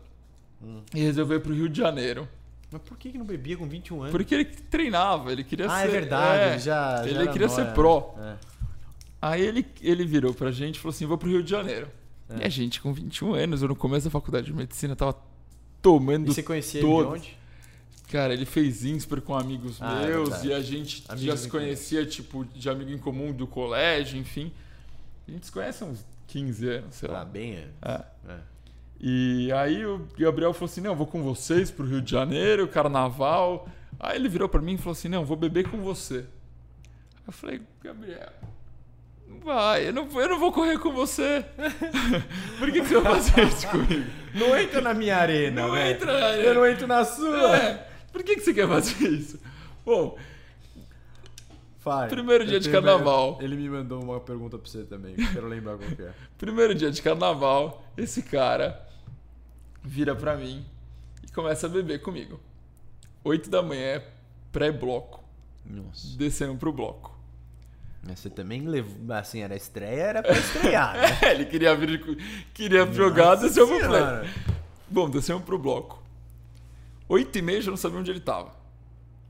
Hum. E resolveu ir pro Rio de Janeiro. Mas por que que não bebia com 21 anos? Porque ele treinava, ele queria ah, ser. é verdade, é. ele já. já ele era queria nóia, ser pró. né? Aí ele, ele virou pra gente e falou assim: vou pro Rio de Janeiro. É. E a gente, com 21 anos, eu no começo da faculdade de medicina, tava E tomando. você conhecia ele de onde? Cara, ele fez Insper com amigos Ah, é meus verdade. e a gente Amigos já se conhecia, tipo, de amigo em comum do colégio, enfim. A gente se conhece há uns 15 anos, sei Ah, lá. bem antes. É. É. E aí o Gabriel falou assim: não, eu vou com vocês pro Rio de Janeiro, carnaval. Aí ele virou pra mim e falou assim: não, eu vou beber com você. Eu falei, Gabriel, não vai, eu não, vou- eu não vou correr com você. [LAUGHS] Por que, que você vai fazer isso comigo? Não entra na minha arena, Não velho. entra na Eu não entro na sua. É, por que, que você quer fazer isso? Bom, Fale. Primeiro Eu dia de tenho- carnaval. Ele me mandou uma pergunta pra você também, que eu quero lembrar qual que é. [LAUGHS] primeiro dia de carnaval, esse cara vira pra mim e começa a beber comigo. 8 da manhã, pré-bloco, Nossa. descendo pro bloco. Mas você também levou. Assim, era estreia, era pra estrear, né? É, [LAUGHS] ele queria vir, queria jogar, desceu pro play. Bom, descemos pro bloco. 8 e meia, já não sabia onde ele tava.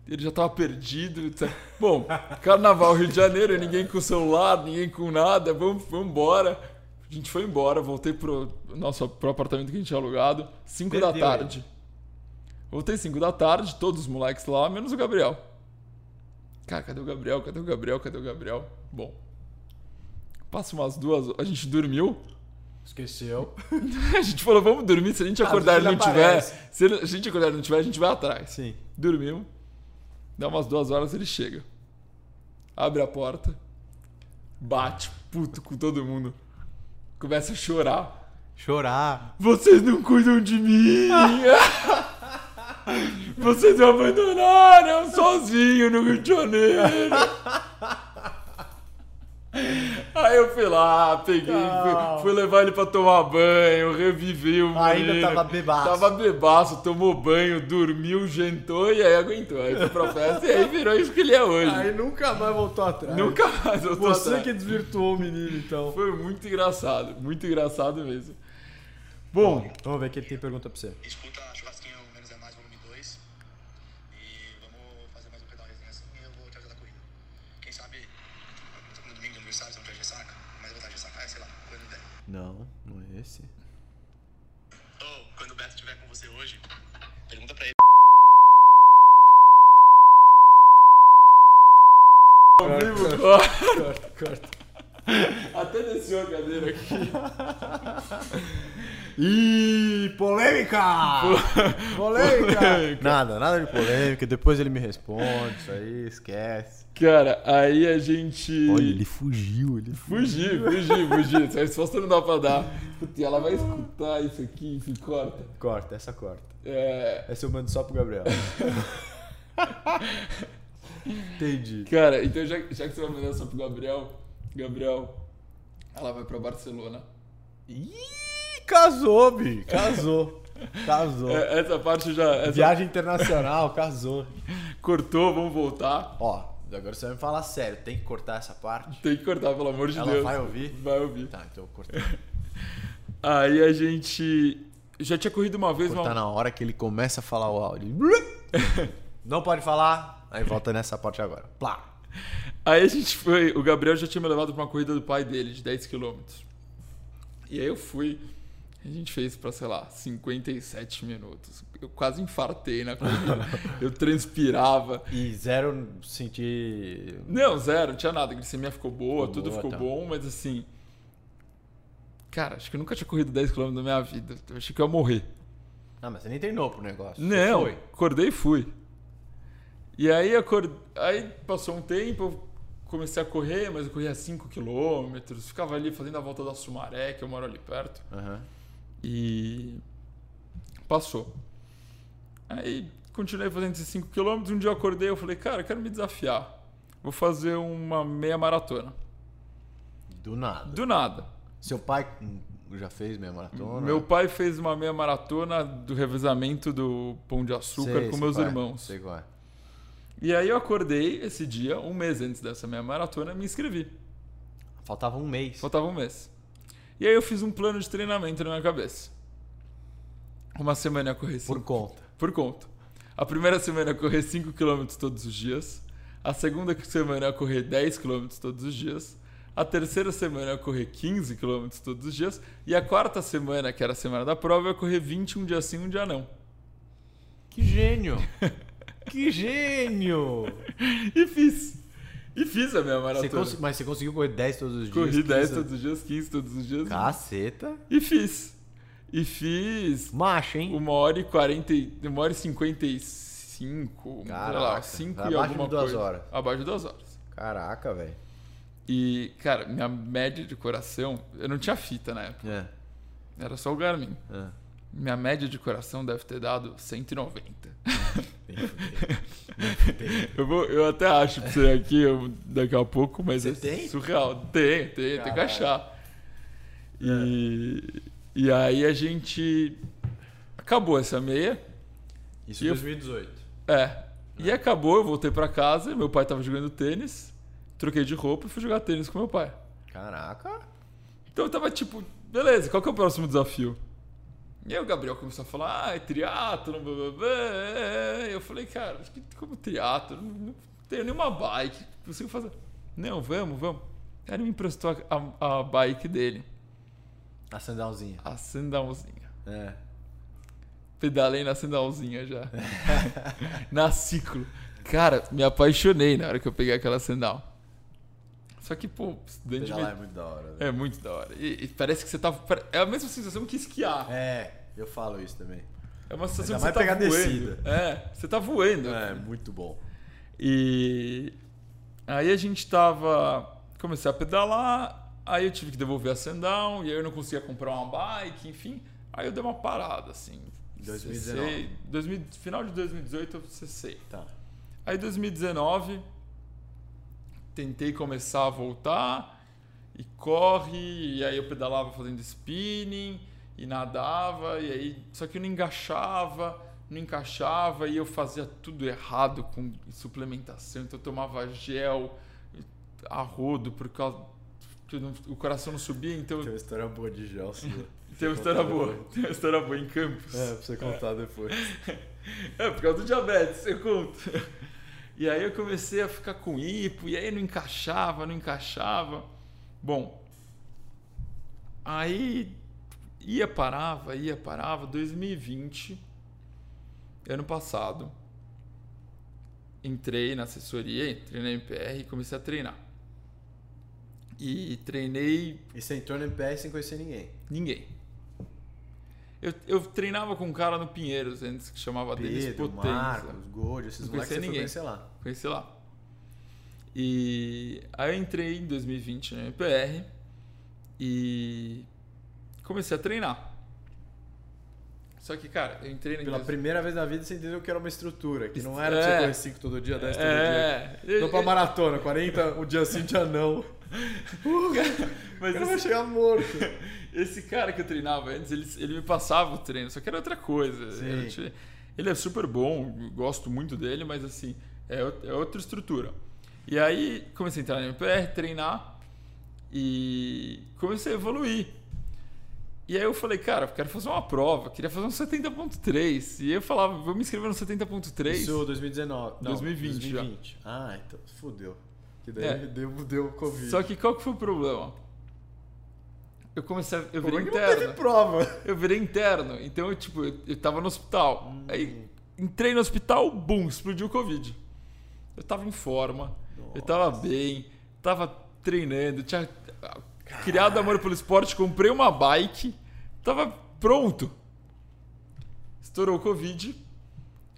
Ele já tava perdido. etc. Bom, [LAUGHS] carnaval, Rio de Janeiro, ninguém com celular, ninguém com nada. Vamos, vamos embora. A gente foi embora, voltei pro nosso pro apartamento que a gente tinha alugado. 5 da tarde. Voltei 5 da tarde, todos os moleques lá, menos o Gabriel. Cara, cadê o Gabriel? Cadê o Gabriel? Cadê o Gabriel? Bom. Passa umas duas. A gente dormiu. Esqueceu. [LAUGHS] A gente falou, vamos dormir. Se a gente acordar e não já tiver. aparece. Se a gente acordar e não tiver, a gente vai atrás. Sim. Dormimos. Dá umas duas horas ele chega. Abre a porta. Bate, puto com todo mundo. Começa a chorar. Chorar. Vocês não cuidam de mim! [LAUGHS] Vocês me abandonaram sozinho no Rio de Janeiro! Aí eu fui lá, peguei, fui, fui levar ele pra tomar banho, revivi o Ainda menino. tava bebaço. Tava bebaço, tomou banho, dormiu, jantou e aí aguentou. Aí foi pra festa e aí virou isso que ele é hoje. Aí nunca mais voltou atrás. Nunca mais eu tô Você atrás. que desvirtuou o menino, então. Foi muito engraçado, muito engraçado mesmo. Bom, Vamos ver que ele tem pergunta pra você. Escuta Churrasquinho Menos é Mais, volume 2. E vamos fazer mais um pedal resenha assim e eu vou te ajudar a corrida. Quem sabe no domingo de aniversário você não quer ressaca, mas eu vou estar de ressaca, é, sei lá, quando der. Não, não é esse. Ou, quando o Beto estiver com você hoje, pergunta pra ele. ao vivo, ó. Corta, corta. Até desceu a cadeira aqui. [LAUGHS] Ih, [LAUGHS] polêmica! polêmica! Nada, nada de polêmica. Depois ele me responde, isso aí, esquece. Cara, aí a gente. Olha, ele fugiu, ele Fugir, fugir, fugir. Essa resposta não dá pra dar. Puta, e ela vai escutar isso aqui, enfim, corta. Corta, essa corta. É. Essa eu mando só pro Gabriel. [LAUGHS] Entendi. Cara, então já, já que você vai mandar só pro Gabriel, Gabriel, ela vai pra Barcelona. Ih, casou, Bi. Casou. Casou. É, essa parte já. Essa Viagem internacional, casou. cortou, vamos voltar. Ó, agora você vai me falar sério. Tem que cortar essa parte? Tem que cortar, pelo amor de Ela Deus. vai ouvir? Vai ouvir. Tá, então eu cortar. [LAUGHS] Aí a gente. Já tinha corrido uma vez Cortar uma. na hora que ele começa a falar o áudio. [LAUGHS] Não pode falar. Aí volta nessa parte agora. Plá. Aí a gente foi. O Gabriel já tinha me levado pra uma corrida do pai dele, de 10km. E aí eu fui. A gente fez pra, sei lá, 57 minutos. Eu quase infartei na corrida. [LAUGHS] eu transpirava. E zero sentir. Não, zero, não tinha nada. A glicemia ficou boa, Ficou tudo boa, ficou tá. bom, mas assim. Cara, acho que eu nunca tinha corrido 10km na minha vida. Eu achei que eu ia morrer. Ah, mas você nem treinou pro negócio. Não, acordei e fui. E aí, acord... aí passou um tempo, eu comecei a correr, mas eu corria 5 km, ficava ali fazendo a volta da Sumaré, que eu moro ali perto. Aham. E passou. Aí continuei fazendo esses 5 km, um dia eu acordei eu falei, cara, eu quero me desafiar. Vou fazer uma meia maratona. Do nada. Do nada. Seu pai já fez meia maratona? Meu pai fez uma meia maratona do revezamento do Pão de Açúcar Sei, com meus qual é, irmãos. Sei qual é. E aí eu acordei esse dia, um mês antes dessa minha maratona, me inscrevi. Faltava um mês. Faltava um mês. E aí eu fiz um plano de treinamento na minha cabeça. Uma semana eu ia correr Por cinco, conta. por conta. A primeira semana eu ia correr 5 km todos os dias. A segunda semana eu ia correr 10 km todos os dias. A terceira semana eu ia correr 15 km todos os dias. E a quarta semana, que era a semana da prova, eu ia correr 21 dias sim, um dia não. Que gênio! [LAUGHS] que gênio! E fiz. E fiz a minha Você maratona. cons- Mas você conseguiu correr 10 todos os dias? Corri 10 15? todos os dias, 15 todos os dias. Caceta. E fiz. E fiz Macho, hein? uma hora e 40, e- uma hora e 55, sei lá, Caraca, 5 e abaixo alguma de duas coisa. horas. Abaixo de duas horas. Caraca, velho. E, cara, minha média de coração, eu não tinha fita na época, É, era só o Garmin. é. Minha média de coração deve ter dado 190. Tem que fuder. Eu, vou, eu até acho pra você aqui eu- daqui a pouco, mas Você é tem? surreal. Tem, tem, tem que achar. E, e aí a gente acabou essa meia. Isso em eu- 2018. É. E acabou, eu voltei pra casa, meu pai tava jogando tênis, troquei de roupa e fui jogar tênis com meu pai. Caraca. Então eu tava tipo, beleza, qual que é o próximo desafio? E aí o Gabriel começou a falar, ah, é triatlo, blá, blá, blá. Eu falei, cara, acho que como triatlo, não, tenho nenhuma bike, não consigo fazer. Não, vamos, vamos. Aí ele me emprestou a, a- a bike dele, A sandalzinha. a sandalzinha. É. Pedalei na sandalzinha já. [LAUGHS] na ciclo. Cara, me apaixonei na hora que eu peguei aquela sandal. Só que, pô, estudante de Pedalar é med- muito da hora. velho. é muito da hora. E, e parece que você tá. É a mesma sensação que esquiar. É, eu falo isso também. É uma sensação Ainda que você tá voando. descida. É, você tá voando. É, muito bom. E aí a gente tava. Comecei a pedalar, aí eu tive que devolver a sandal, e aí eu não conseguia comprar uma bike, enfim. Aí eu dei uma parada, assim. 2019. Cessei. 2000 final de 2018 eu cessei. Tá. Aí 2019 tentei começar a voltar e corre, e aí eu pedalava fazendo spinning e nadava, e aí só que eu não engaixava, não encaixava e eu fazia tudo errado com suplementação, então eu tomava gel a rodo por causa não- o coração não subia, então Tem uma história boa de gel, sua. [LAUGHS] tem uma história boa, tem uma história boa em Campos. É, pra você contar depois. [LAUGHS] É, por causa do diabetes, eu conto. E aí eu comecei a ficar com hipo, e aí não encaixava, não encaixava. Bom, aí ia, parava, ia, parava. 2020, ano passado, entrei na assessoria, entrei na MPR e comecei a treinar. E treinei E você entrou no MPR sem conhecer ninguém. ninguém. Eu, eu treinava com um cara no Pinheiros antes, que chamava Pedro, Potenza. Marcos, Gold, esses Não moleques foi ninguém. conhecer lá. Conheci lá. E aí eu entrei em 2020 na MPR e comecei a treinar. Só que, cara, eu entrei na Pela primeira vez na vida você entendeu que era uma estrutura, que não era pra É. você correr 5 todo dia, 10 todo dia. É, Não pra maratona, 40 o dia sim, dia não. [LAUGHS] O mas cara vai chegar morto. esse cara que eu treinava antes, ele, ele me passava o treino, só que era outra coisa. Era Ele é super bom, gosto muito dele, mas assim, é, é outra estrutura. E aí comecei a entrar na MPR, treinar e comecei a evoluir. E aí eu falei, cara, eu quero fazer uma prova, queria fazer um 70.3. E eu falava, vou me inscrever no 70.3. Isso 2019. Não, 2020 já. 2020. Ah, então fudeu. Que daí É. deu, deu Covid. Só que qual que foi o problema? Eu comecei a, eu Como virei é que não teve interno. prova? Eu virei interno, então eu, tipo, eu, eu tava no hospital. Aí entrei no hospital, bum, explodiu o Covid. Eu tava em forma, eu tava bem, tava treinando, tinha criado amor pelo esporte, comprei uma bike, tava pronto. Estourou o Covid,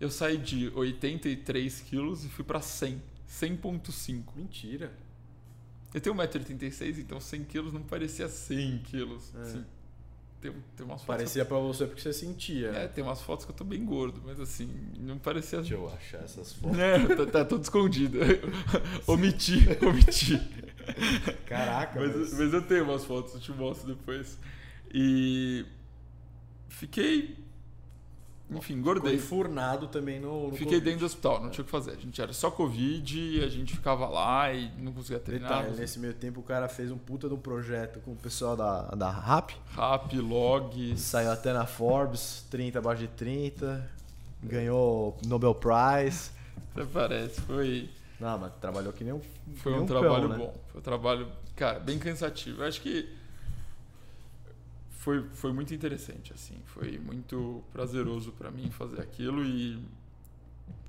eu saí de 83 quilos e fui pra 100, 100.5. Mentira. Eu tenho 1,86m, então 100 quilos não parecia 100 quilos. É. assim. Tem, tem umas fotos Parecia pra você porque você sentia. é, tem umas fotos que eu tô bem gordo, mas assim, não parecia. Deixa eu achar essas fotos. Né, [LAUGHS] tá, tá tudo escondido. [LAUGHS] omiti, omiti. Caraca, Mas, mas... mas eu tenho umas fotos, eu te mostro depois. E fiquei. Enfim, Ficou engordei. enfurnado também no, no Fiquei Covid. dentro do hospital, não tinha o que fazer. A gente era só Covid, a gente ficava lá e não conseguia treinar. Detalhe, nesse meio tempo o cara fez um puta de um projeto com o pessoal da, da RAP. Rap, log. Saiu até na Forbes, 30 abaixo de 30. Ganhou Nobel Prize. Até parece, foi. Não, mas trabalhou que nem um Foi um, cão, trabalho né? bom. Foi um trabalho, cara, bem cansativo. Eu acho que foi, foi muito interessante, assim. Foi muito prazeroso pra mim fazer aquilo e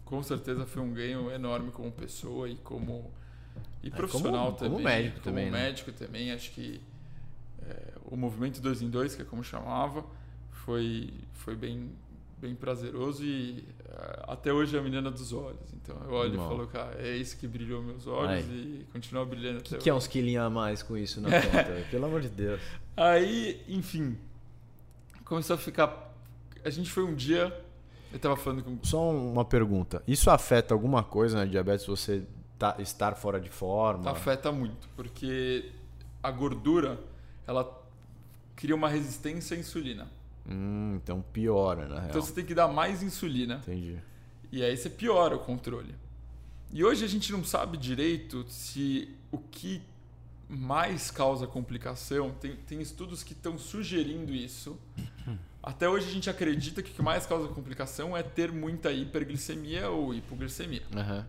com certeza foi um ganho enorme como pessoa e como e É, profissional como- também. como médico como também, né? médico também, acho que é, o movimento 2 em 2, que é como chamava, foi foi bem bem prazeroso e é, até hoje é a menina dos olhos. Então eu olho Bom. e falo, cara, é isso que brilhou meus olhos Aí. e continua brilhando que, até que é hoje. uns quilinhos a mais com isso na [LAUGHS] conta? Pelo amor de Deus. Aí, enfim, começou a ficar. A gente foi um dia. Eu tava falando com. Só uma pergunta. Isso afeta alguma coisa na diabetes você tá, estar fora de forma? Afeta muito, porque a gordura ela cria uma resistência à insulina. Hum, então piora, na real. Então você tem que dar mais insulina Entendi. e aí você piora o controle. E hoje a gente não sabe direito se o que mais causa complicação, tem, tem estudos que estão sugerindo isso. [LAUGHS] Até hoje a gente acredita que o que mais causa complicação é ter muita hiperglicemia ou hipoglicemia. Aham.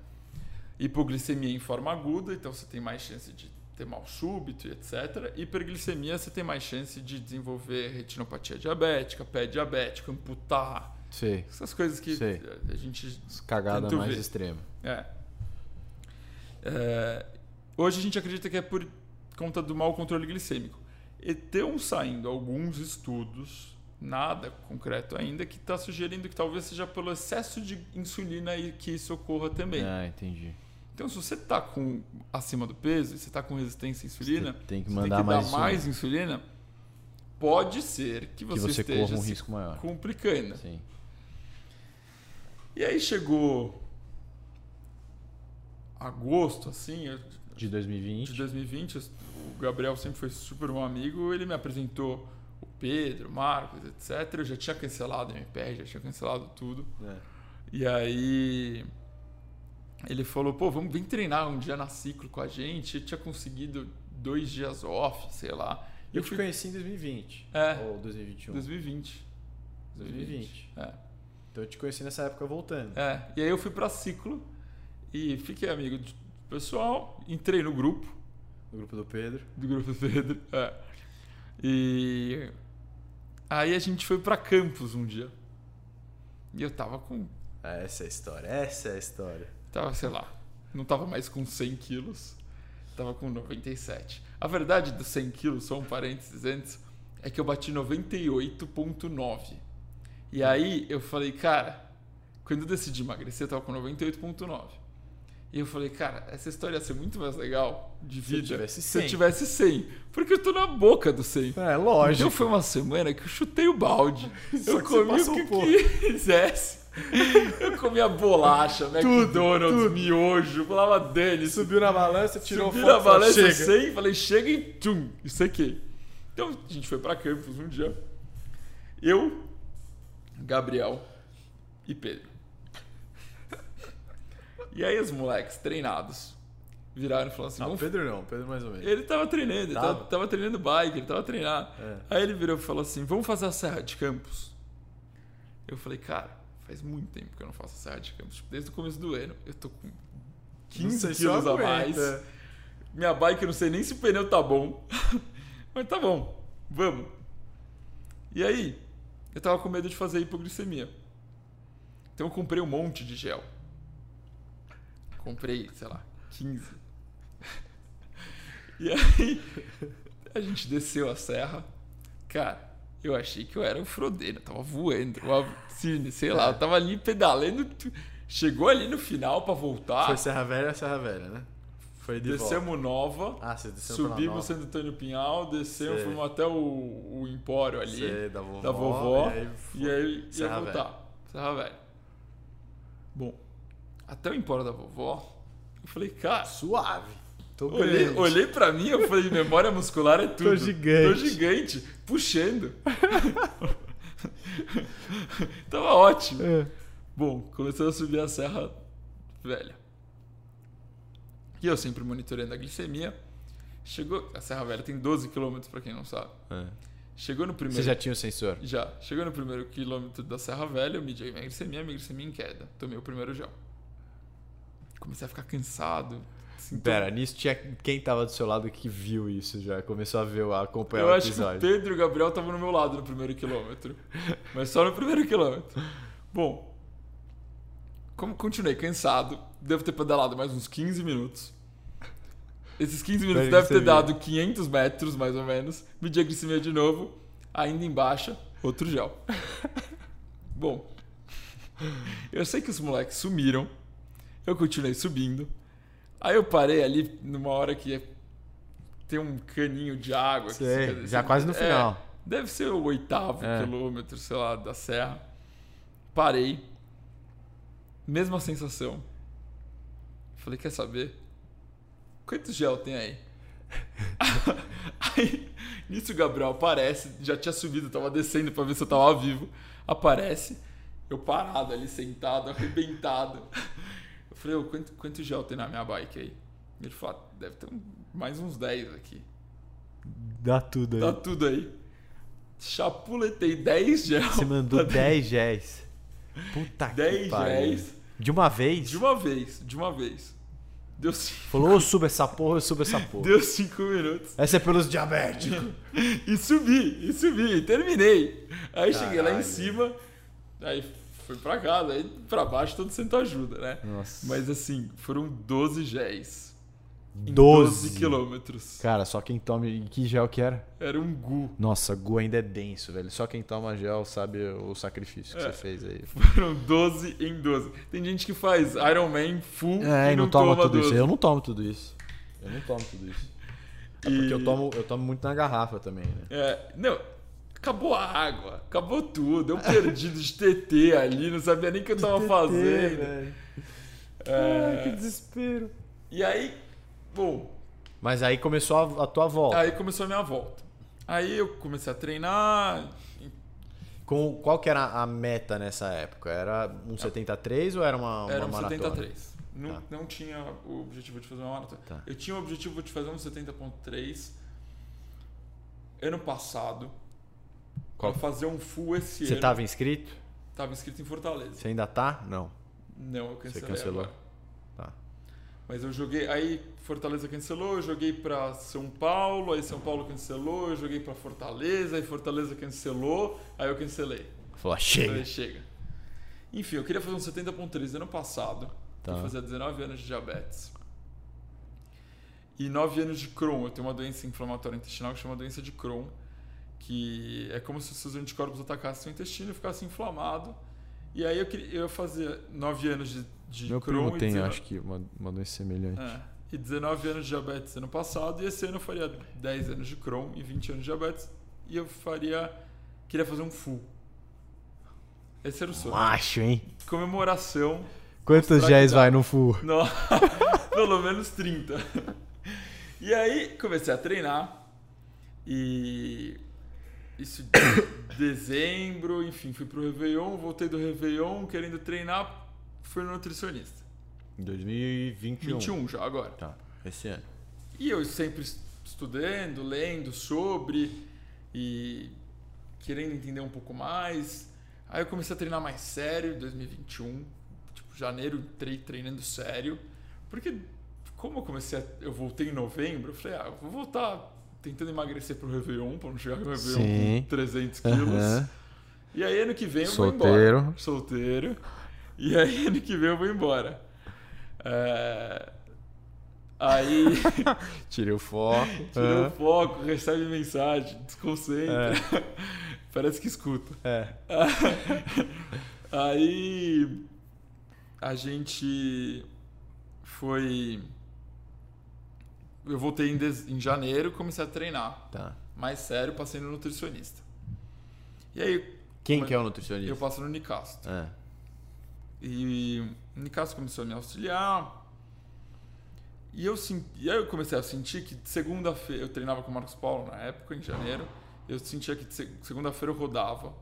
Hipoglicemia em forma aguda, então você tem mais chance de ter mal súbito e etc. Hiperglicemia, você tem mais chance de desenvolver retinopatia diabética, pé diabético, amputar, Sei. essas coisas que Sei. a gente Cagada mais ver. extrema. é. É, Hoje a gente acredita que é por conta do mau controle glicêmico. E estão saindo alguns estudos, nada concreto ainda, que está sugerindo que talvez seja pelo excesso de insulina e que isso ocorra também. Ah, entendi. Então, se você está com acima do peso e você está com resistência à insulina, Você tem que você mandar tem que mais dar mais insulina, pode ser que Que você, você esteja corra um risco maior. complicando. Sim. E aí chegou agosto, assim, eu- De 2020. de 2020, o Gabriel sempre foi super um amigo, ele me apresentou o Pedro, o Marcos, etc. Eu já tinha cancelado a MPR, já tinha cancelado tudo. É. E aí ele falou, pô, vamos vir treinar um dia na ciclo com a gente. Eu tinha conseguido dois dias off, sei lá. E Eu te conheci em 2020. É. Ou 2021. 2020. 2020. É. Então eu te conheci nessa época voltando. É, e aí eu fui pra ciclo e fiquei amigo do pessoal, entrei no grupo, No grupo do Pedro. do grupo do Pedro. É. E aí a gente foi pra Campos um dia. E eu tava com, Essa é a história. Essa é a história. Tava, sei lá, não tava mais com 100 quilos, tava com 97. A verdade dos 100 quilos, só um parênteses antes, é que eu bati 98,9. E aí eu falei, cara, quando eu decidi emagrecer, eu tava com 98,9. E eu falei, cara, essa história ia ser muito mais legal de Se eu vida tivesse se eu 100. tivesse 100. Porque eu tô na boca do 100. É, lógico. Então foi uma semana que eu chutei o balde. [LAUGHS] Só eu que comi o que um pouco. quisesse. Eu comia bolacha, McDonald's, miojo, falava dane Subiu na balança, tirou Subi foto, na falou, balança chega. 100, falei, chega e tchum, isso aqui. Então a gente foi pra campus um dia. Eu, Gabriel e Pedro. E aí os moleques treinados viraram e falaram assim: Não, vamos Pedro não, Pedro mais ou menos. ele tava treinando, ele tava, Tava? tava treinando bike, ele tava treinando. É. Aí ele virou e falou assim: vamos fazer a Serra de Campos. Eu falei, cara, faz muito tempo que eu não faço a Serra de Campos. Tipo, desde o começo do ano, eu tô com Não 15 sei se eu quilos a mais. Minha bike, eu não sei nem se o pneu tá bom. [LAUGHS] Mas tá bom, vamos. E aí, eu tava com medo de fazer hipoglicemia. Então eu comprei um monte de gel. Comprei, sei lá, 15. [LAUGHS] E aí, a gente desceu a serra. Cara, eu achei que eu era um frodeiro, eu tava voando. Uma, sim, sei lá, eu tava ali pedalando. Chegou ali no final pra voltar. Foi Serra Velha, Serra Velha, né? Foi de volta. Descemos Nova. Ah, você desceu Subimos. Santo Antônio Pinhal, descemos, Sei. fomos até o, o Empório ali, Sei, da vovó. da vovó, e aí e aí ia voltar. Serra Velha. Bom, até o Empório da vovó, eu falei, cara, Suave. Tô olhei, grande. olhei pra mim, eu falei, memória muscular é tudo. gigante. Tô gigante, puxando. [LAUGHS] Tava ótimo. É. Bom, começou a subir a serra velha. E eu sempre monitorando a glicemia. Chegou. A Serra Velha tem 12 km pra quem não sabe. É. Chegou no primeiro. Você já tinha o sensor? Já. Chegou no primeiro quilômetro da Serra Velha, eu medi a minha glicemia, minha glicemia em queda. Tomei o primeiro gel. Comecei a ficar cansado. Sintoma- Pera, nisso tinha quem tava do seu lado que viu isso já, começou a ver, a acompanhar Eu o acho que o episódio. Pedro e o Gabriel estavam no meu lado no primeiro quilômetro. [LAUGHS] Mas só no primeiro quilômetro. Bom, como continuei cansado, devo ter pedalado mais uns 15 minutos. Esses 15 minutos deve ter dado 500 metros, mais ou menos. Medi a glicemia de novo, ainda em baixa, outro gel. [LAUGHS] Bom, eu sei que os moleques sumiram, eu continuei subindo. Aí eu parei ali numa hora que tem um caninho de água. Sei, fica já descendo. quase no É, final. deve ser o oitavo É. quilômetro, sei lá, da serra. Parei. Mesma sensação. Falei, quer saber? Quantos gel tem aí? [LAUGHS] aí, nisso o Gabriel aparece, já tinha subido, tava descendo pra ver se eu tava vivo. Aparece, eu parado ali, sentado, arrebentado. Falei, ô, quanto, quanto gel tem na minha bike aí? Ele falou, "Ah, deve ter um- mais uns 10 aqui. Dá tudo aí. Tá tudo aí. Chapuletei 10 gel. Você mandou 10 géis. Puta que 10 pariu. géis De uma vez? de uma vez, de uma vez. Deu 5 Falou, eu subo essa porra, eu subo essa [LAUGHS] porra. deu cinco minutos. Essa é pelos diabéticos. [LAUGHS] E subi, e subi, e terminei. Aí cheguei lá em Caralho. cima, aí fui pra casa, aí pra baixo todo sento ajuda, né? Nossa. Mas assim, foram 12 géis. Em 12. 12 quilômetros. Cara, só quem toma. e Que gel que era? Era um gu. Nossa, Gu ainda é denso, velho. Só quem toma gel sabe o sacrifício que É. você fez aí. Foram 12 em 12. Tem gente que faz Iron Man full É, e e não, não toma, toma tudo 12. isso. Eu não tomo tudo isso. Eu não tomo tudo isso. É E- porque eu tomo, eu tomo muito na garrafa também, né? É, não, acabou a água, acabou tudo. Eu perdido de TT ali, não sabia nem o que eu tava fazendo. É, desespero. e aí, bom, Mas aí começou a, a tua volta. aí começou a minha volta. Aí eu comecei a treinar. Com, qual que era a meta nessa época? Era um 73 ou era uma, uma Era um maratona? 73. Não, Tá. não tinha o objetivo de fazer uma maratona. Tá. Eu tinha o objetivo de fazer um 70.3 ano passado. Qual- Pra fazer um full esse Você ano. tava inscrito? Tava inscrito em Fortaleza. Você ainda tá? Não. Não, eu cancelei cancelou? agora. Tá. Mas eu joguei. Aí Fortaleza cancelou, eu joguei pra São Paulo, aí São Paulo cancelou, eu joguei pra Fortaleza, aí Fortaleza cancelou, aí eu cancelei. Falou, ah, chega. chega. Enfim, eu queria fazer um 70.3 ano passado, Tá. eu fazia 19 anos de diabetes. E 9 anos de Crohn. Eu tenho uma doença inflamatória intestinal que chama doença de Crohn, que é como se os seus anticorpos atacassem seu intestino e ficasse inflamado. E aí eu, queria, eu fazia 9 anos de, de Meu Crohn primo tem, 19 acho que, uma, uma doença semelhante. é, e 19 anos de diabetes ano passado, e esse ano eu faria 10 anos de Crohn e 20 anos de diabetes, e eu faria. Queria fazer um full. Esse era o sonho. Macho, hein? Comemoração. Quantos dá. vai no full? [LAUGHS] No- [LAUGHS] Pelo menos 30. [LAUGHS] E aí comecei a treinar. E. Isso de [COUGHS] dezembro, enfim, fui pro Réveillon, voltei do Réveillon querendo treinar, fui no nutricionista. Em 2021. 21 já agora. Tá, esse ano. E eu sempre estudando, lendo sobre e querendo entender um pouco mais. Aí eu comecei a treinar mais sério em 2021. Tipo, janeiro entrei treinando sério. Porque como eu comecei a, eu voltei em novembro, eu falei, ah, eu vou voltar tentando emagrecer pro Réveillon, pra não chegar no Réveillon Sim. com 300 quilos. Aham. E aí ano que vem eu Solteiro. vou embora. Solteiro. E aí ano que vem eu vou embora. É... Aí [LAUGHS] Tirei o foco. tira o Ah, foco, recebe mensagem, desconcentra. [LAUGHS] Parece que escuta. É. [LAUGHS] Aí a gente foi. Eu voltei em, em janeiro e comecei a treinar. Tá. Mais sério, passei no nutricionista. E aí Quem Como- que é o nutricionista? eu passo no Nicastro. É. E o Nicastro começou a me auxiliar. E, eu senti, e aí eu comecei a sentir que segunda-feira, eu treinava com o Marcos Paulo na época, em janeiro. Eu sentia que segunda-feira eu rodava,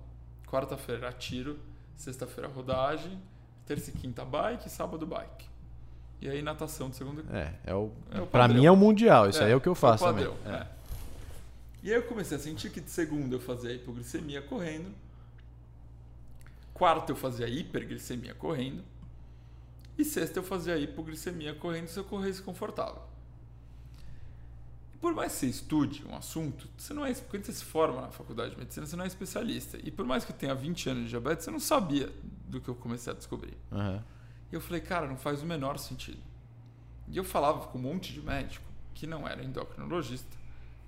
quarta-feira era tiro, sexta-feira rodagem, terça e quinta bike, sábado bike. E aí natação de segunda É, é o. É o pra mim é o mundial, isso aí é o que eu faço é o também. padrão, É. é. E aí eu comecei a sentir que de segunda eu fazia hipoglicemia correndo, quarta eu fazia hiperglicemia correndo, e sexta eu fazia hipoglicemia correndo se eu corresse confortável. E por mais que você estude um assunto, você não é, quando você se forma na faculdade de medicina, você não é especialista. E por mais que eu tenha 20 anos de diabetes, você não sabia do que eu comecei a descobrir. Aham. E eu falei, cara, não faz o menor sentido. E eu falava com um monte de médico que não era endocrinologista,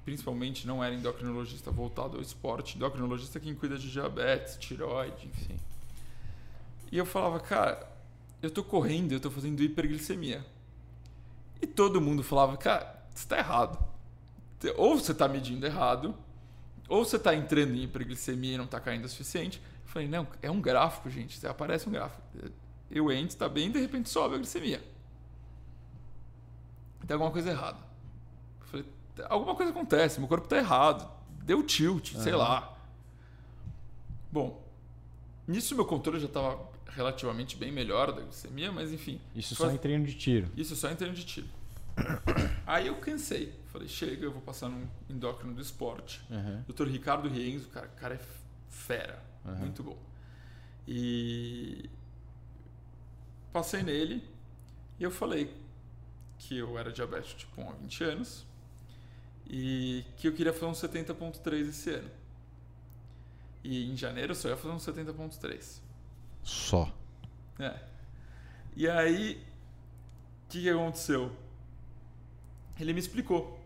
principalmente não era endocrinologista voltado ao esporte, endocrinologista quem cuida de diabetes, tiroide, enfim. E eu falava, cara, eu tô correndo, eu tô fazendo hiperglicemia. E todo mundo falava, cara, você tá errado. Ou você tá medindo errado, ou você tá entrando em hiperglicemia e não tá caindo o suficiente. Eu falei, não, é um gráfico, gente. Aparece um gráfico. Eu entro, tá bem, de repente sobe a glicemia. Tem alguma coisa errada. Eu falei, alguma coisa acontece, meu corpo tá errado. Deu tilt, sei lá. Bom, nisso meu controle já estava relativamente bem melhor da glicemia, mas enfim. Isso só em treino de tiro. isso só em treino de tiro. [COUGHS] Aí eu cansei. Falei, chega, eu vou passar num endócrino do esporte. Aham. Dr. Ricardo Rienzo, cara, o cara é fera. Aham. Muito bom. E passei nele e eu falei que eu era diabético tipo 1 há 20 anos e que eu queria fazer um 70.3 esse ano. E em janeiro eu só ia fazer um 70.3. Só. É. E aí, o que, que aconteceu? Ele me explicou.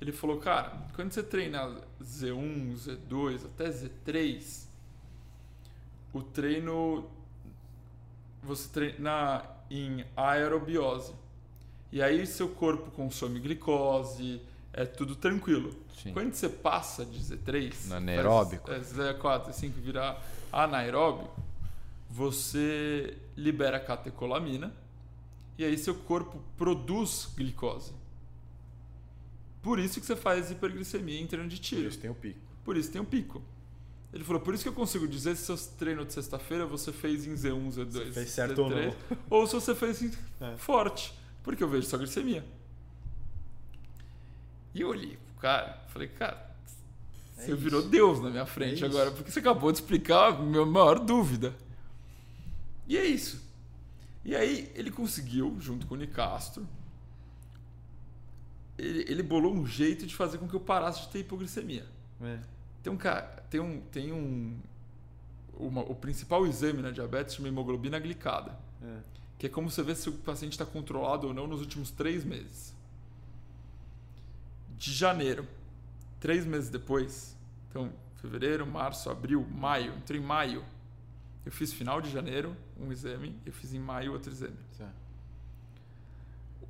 Ele falou, cara, quando você treina Z1, Z2, até Z3, o treino você treina em aerobiose. E aí seu corpo consome glicose, é tudo tranquilo. Sim. Quando você passa de Z3, No anaeróbico. faz, é, Z4, Z5 virar anaeróbio, você libera catecolamina e aí seu corpo produz glicose. Por isso que você faz hiperglicemia em treino de tiro. tem o pico. Por isso tem um pico. Ele falou, por isso que eu consigo dizer se seu treino de sexta-feira você fez em Z1, Z2, fez certo ou Z3, não. ou se você fez em É. forte, porque eu vejo sua glicemia. E eu olhei pro cara, falei, cara, É você isso. virou Deus na minha frente É agora, porque você acabou de explicar a minha maior dúvida. E é isso. E aí ele conseguiu, junto com o Nicastro, ele, ele bolou um jeito de fazer com que eu parasse de ter hipoglicemia. É. Tem um cara, tem um, tem um, uma- o principal exame na diabetes chama hemoglobina glicada, É. que é como você vê se o paciente está controlado ou não nos últimos três meses. De janeiro, três meses depois, então fevereiro, março, abril, maio. Entrei em maio. Eu fiz final de janeiro um exame, eu fiz em maio outro exame. Certo.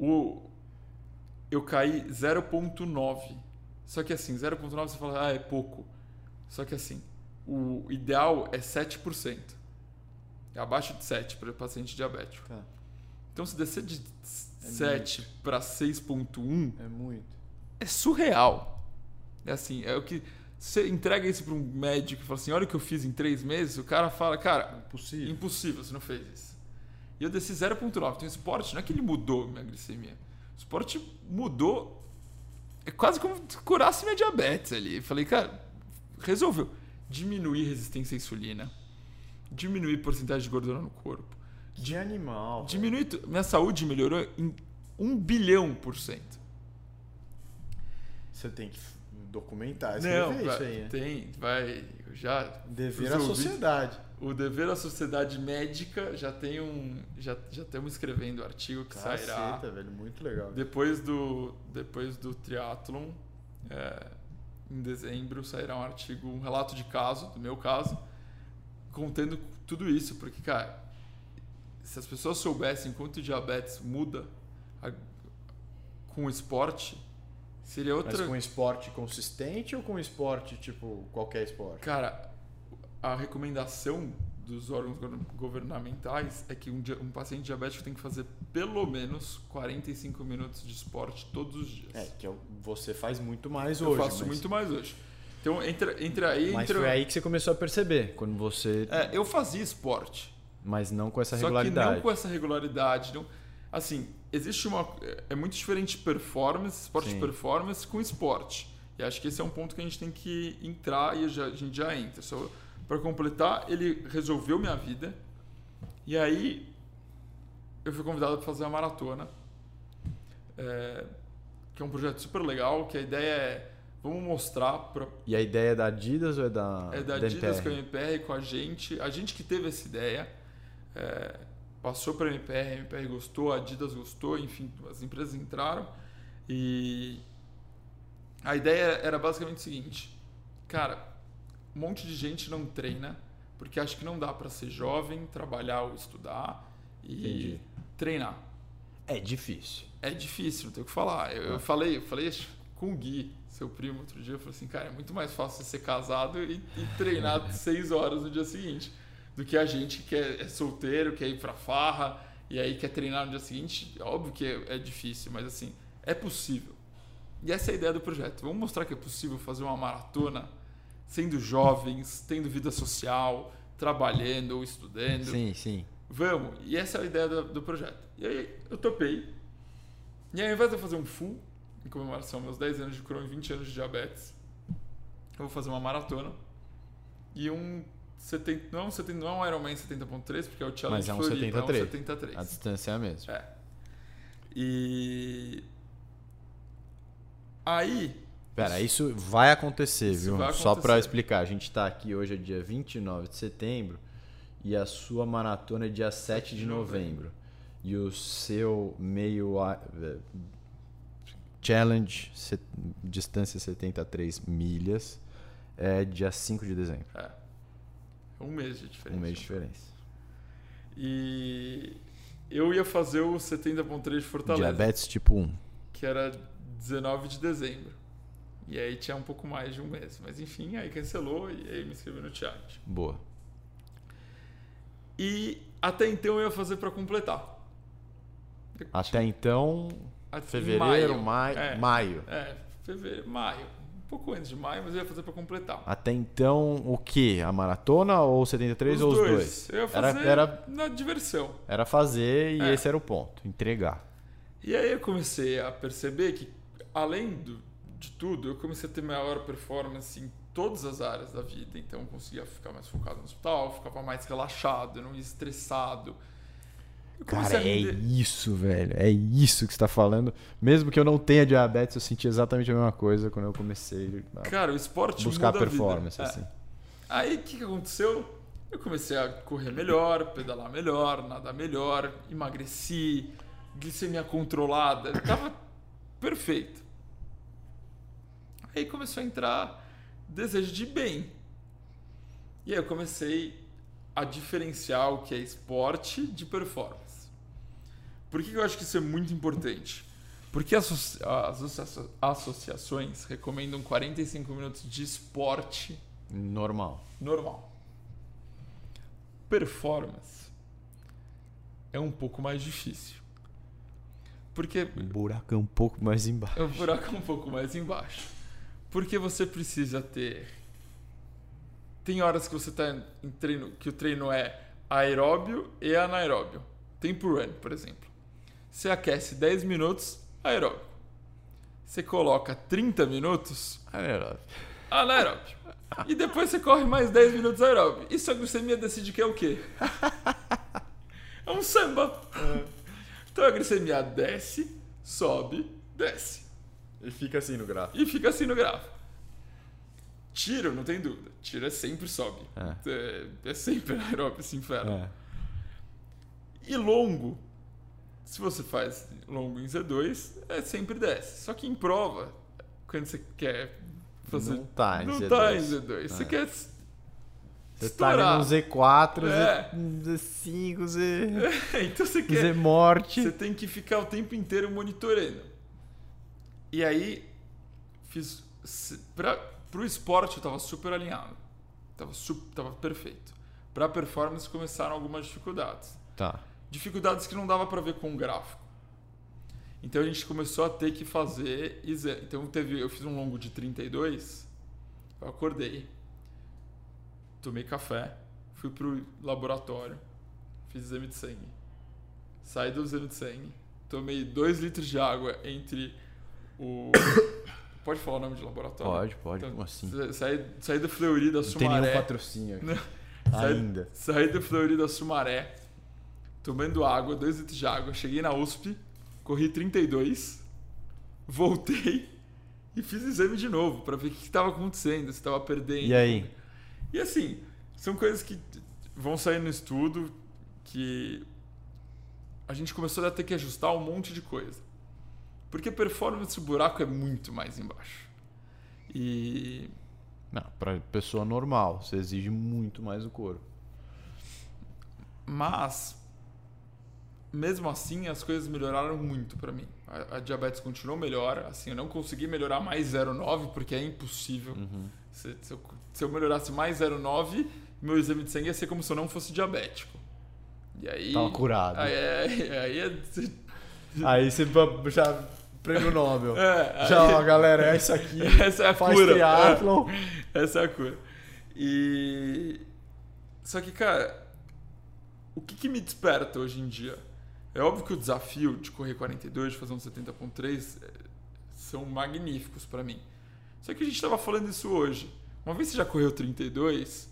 O, eu caí 0.9. Só que assim, 0.9 você fala, ah, é pouco. Só que assim, o ideal é 7%. É abaixo de 7 para paciente diabético. Tá. Então se descer de 7 para 6.1 É muito. é surreal. É assim, é o que você entrega isso para um médico e fala assim, olha o que eu fiz em três meses, o cara fala, cara, Impossível. Impossível, você não fez isso. E eu desci 0.9. Então, o esporte, não é que ele mudou minha glicemia. O esporte mudou. É quase como se curasse minha diabetes ali. Eu falei, cara, resolveu. Diminuir resistência à insulina. Diminuir porcentagem de gordura no corpo. De animal. tu- Minha saúde melhorou em 1 bilhão por cento. Você tem que documentar, Não, escrever vai, isso aí, né? tem, vai. Já. Dever à sociedade. O dever à sociedade médica já tem um. Já, já estamos escrevendo o artigo que sairá. Caceta, velho. Muito legal. Depois do, depois do triatlon, é, em dezembro, sairá um artigo, um relato de caso, do meu caso, contando tudo isso. Porque, cara, se as pessoas soubessem quanto o diabetes muda a- com o esporte, seria outra. Mas com esporte consistente ou com esporte, tipo, qualquer esporte? Cara, a recomendação dos órgãos go- governamentais é que um, um paciente diabético tem que fazer pelo menos 45 minutos de esporte todos os dias. É, que eu- você faz muito mais Eu hoje. faço mas, muito mais hoje. Então, entre, entre aí. Mas entre- foi aí que você começou a perceber, quando você. É, eu fazia esporte. Mas não com essa Só que regularidade. não com essa regularidade. Não, assim, existe uma. É muito diferente performance, esporte de Sim. performance com esporte. E acho que esse é um ponto que a gente tem que entrar e já- a gente já entra. Só para completar, ele resolveu minha vida. E aí eu fui convidado para fazer uma maratona. É, que é um projeto super legal, que a ideia é vamos mostrar para E a ideia é da Adidas ou é da. é da da Adidas MPR? com a MPR, com a gente. A gente que teve essa ideia, é, passou para a MPR, a MPR gostou, a Adidas gostou, enfim, as empresas entraram. E a ideia era basicamente o seguinte: cara, um monte de gente não treina porque acha que não dá para ser jovem, trabalhar ou estudar e Entendi. Treinar. É difícil. É difícil, não tem o que falar. Eu, eu falei, eu falei com o Gui, seu primo, outro dia, eu falei assim, cara, é muito mais fácil você ser casado e, e treinar [LAUGHS] seis horas no dia seguinte do que a gente que é, é solteiro, quer ir pra farra e aí quer treinar no dia seguinte. Óbvio que é, é difícil, mas assim, é possível. E essa é a ideia do projeto. Vamos mostrar que é possível fazer uma maratona sendo jovens, tendo vida social, trabalhando ou estudando. Sim, sim. Vamos. E essa é a ideia do, do projeto. E aí eu topei. E aí, ao invés de eu fazer um full, em comemoração aos meus 10 anos de Crohn e 20 anos de diabetes, eu vou fazer uma maratona. E um 70, não, é um 70, não é um Ironman 70.3, porque é o Challenge Mas é um Floripa, 73. É um 73. A distância é a mesma. É. E... Aí... Pera, isso vai acontecer, Isso viu? vai Só pra acontecer. explicar, a gente tá aqui hoje é dia 29 de setembro e a sua maratona é dia 7 de novembro. E o seu meio eh, challenge, distância 73 milhas, é dia 5 de dezembro. É. Um mês de diferença. Um mês de diferença. E... Eu ia fazer o 70.3 de Fortaleza. Diabetes tipo 1. que era 19 de dezembro. E aí tinha um pouco mais de um mês. Mas enfim, aí cancelou e aí me inscrevi no challenge. Boa. E até então eu ia fazer para completar. Até então, tinha- fevereiro, maio. maio, É, maio. É, fevereiro, maio. Um pouco antes de maio, mas eu ia fazer para completar. Até então, o que? A maratona ou 73 os ou os dois. dois? Eu ia Era- fazer era- na diversão. Era fazer e É. esse era o ponto, entregar. E aí eu comecei a perceber que, além do, de tudo, eu comecei a ter maior performance em todas as áreas da vida. Então eu conseguia ficar mais focado no hospital, ficava mais relaxado, não ia estressado. Cara, é isso, velho. É isso que você tá falando. Mesmo que eu não tenha diabetes, eu senti exatamente a mesma coisa quando eu comecei a Cara, o esporte buscar performance, É. assim. Aí o que, que aconteceu? Eu comecei a correr melhor, pedalar melhor, nadar melhor, emagreci, glicemia controlada, tava perfeito. Aí começou a entrar desejo de bem. E aí eu comecei a diferenciar o que é esporte de performance. Por que eu acho que isso é muito importante? Porque as associ- as associa- associações recomendam 45 minutos de esporte Normal. normal. Performance é um pouco mais difícil. Porque O buraco é um pouco mais embaixo. o buraco é um pouco mais embaixo. Porque você precisa ter. Tem horas que você está em treino, que o treino é aeróbio e anaeróbio. Tempo run, por exemplo. Você aquece 10 minutos, aeróbio. Você coloca 30 minutos, anaeróbio. E depois você corre mais 10 minutos aeróbio. E sua glicemia decide que é o quê? É um samba. Então a glicemia desce, sobe, desce. E fica assim no gráfico. E fica assim no gráfico. Tiro, não tem dúvida. Tiro é sempre sobe. É, é sempre [LAUGHS] aeróbio esse inferno. É. E longo, se você faz longo em Z2, é sempre desce. Só que em prova, quando você quer fazer. Não tá em não Z2. tá em Z2. Você É. quer. Você tá estourar. no Z4, É. Z, Z5, Z, [LAUGHS] então você quer. Z morte. Você tem que ficar o tempo inteiro monitorando. E aí, fiz. Pra, pro esporte eu tava super alinhado. Tava, su, tava perfeito. Pra performance começaram algumas dificuldades. Tá. Dificuldades que não dava pra ver com o gráfico. Então a gente começou a ter que fazer exame. Então teve, eu fiz um longo de 32. Eu acordei. Tomei café. Fui pro laboratório. Fiz exame de sangue. Saí do exame de sangue. Tomei 2 litros de água entre o. [COUGHS] Pode falar o nome de laboratório? Pode, pode. Então, Como assim? sa- Saí, saí do Fleury da Não tem nenhum Sumaré. patrocínio aqui. Saí- Ainda. Saí do Fleury da Sumaré, tomando água, 2 litros de água. Cheguei na USP, corri 32, voltei e fiz exame de novo pra ver o que estava acontecendo, se estava perdendo. E aí? E assim, são coisas que vão sair no estudo que a gente começou a ter que ajustar um monte de coisa. Porque performance o buraco é muito mais embaixo. E Não, pra pessoa normal, você exige muito mais o couro. Mas, mesmo assim, as coisas melhoraram muito pra mim. A, a diabetes continuou melhor. Assim, eu não consegui melhorar mais 0,9 porque é impossível. Se, se eu, se eu melhorasse mais 0,9, meu exame de sangue ia ser como se eu não fosse diabético. E aí. Tava curado. Aí, é- [LAUGHS] aí é. Aí você já prêmio Nobel. [LAUGHS] é, Já, aí- ó, galera, é isso aqui. [LAUGHS] Essa é a Faz cura. triatlon. [LAUGHS] Essa é a cura. E. Só que, cara, o que, que me desperta hoje em dia? É óbvio que o desafio de correr 42, de fazer um 70.3 é, são magníficos pra mim. Só que a gente tava falando isso hoje. Uma vez você já correu 32,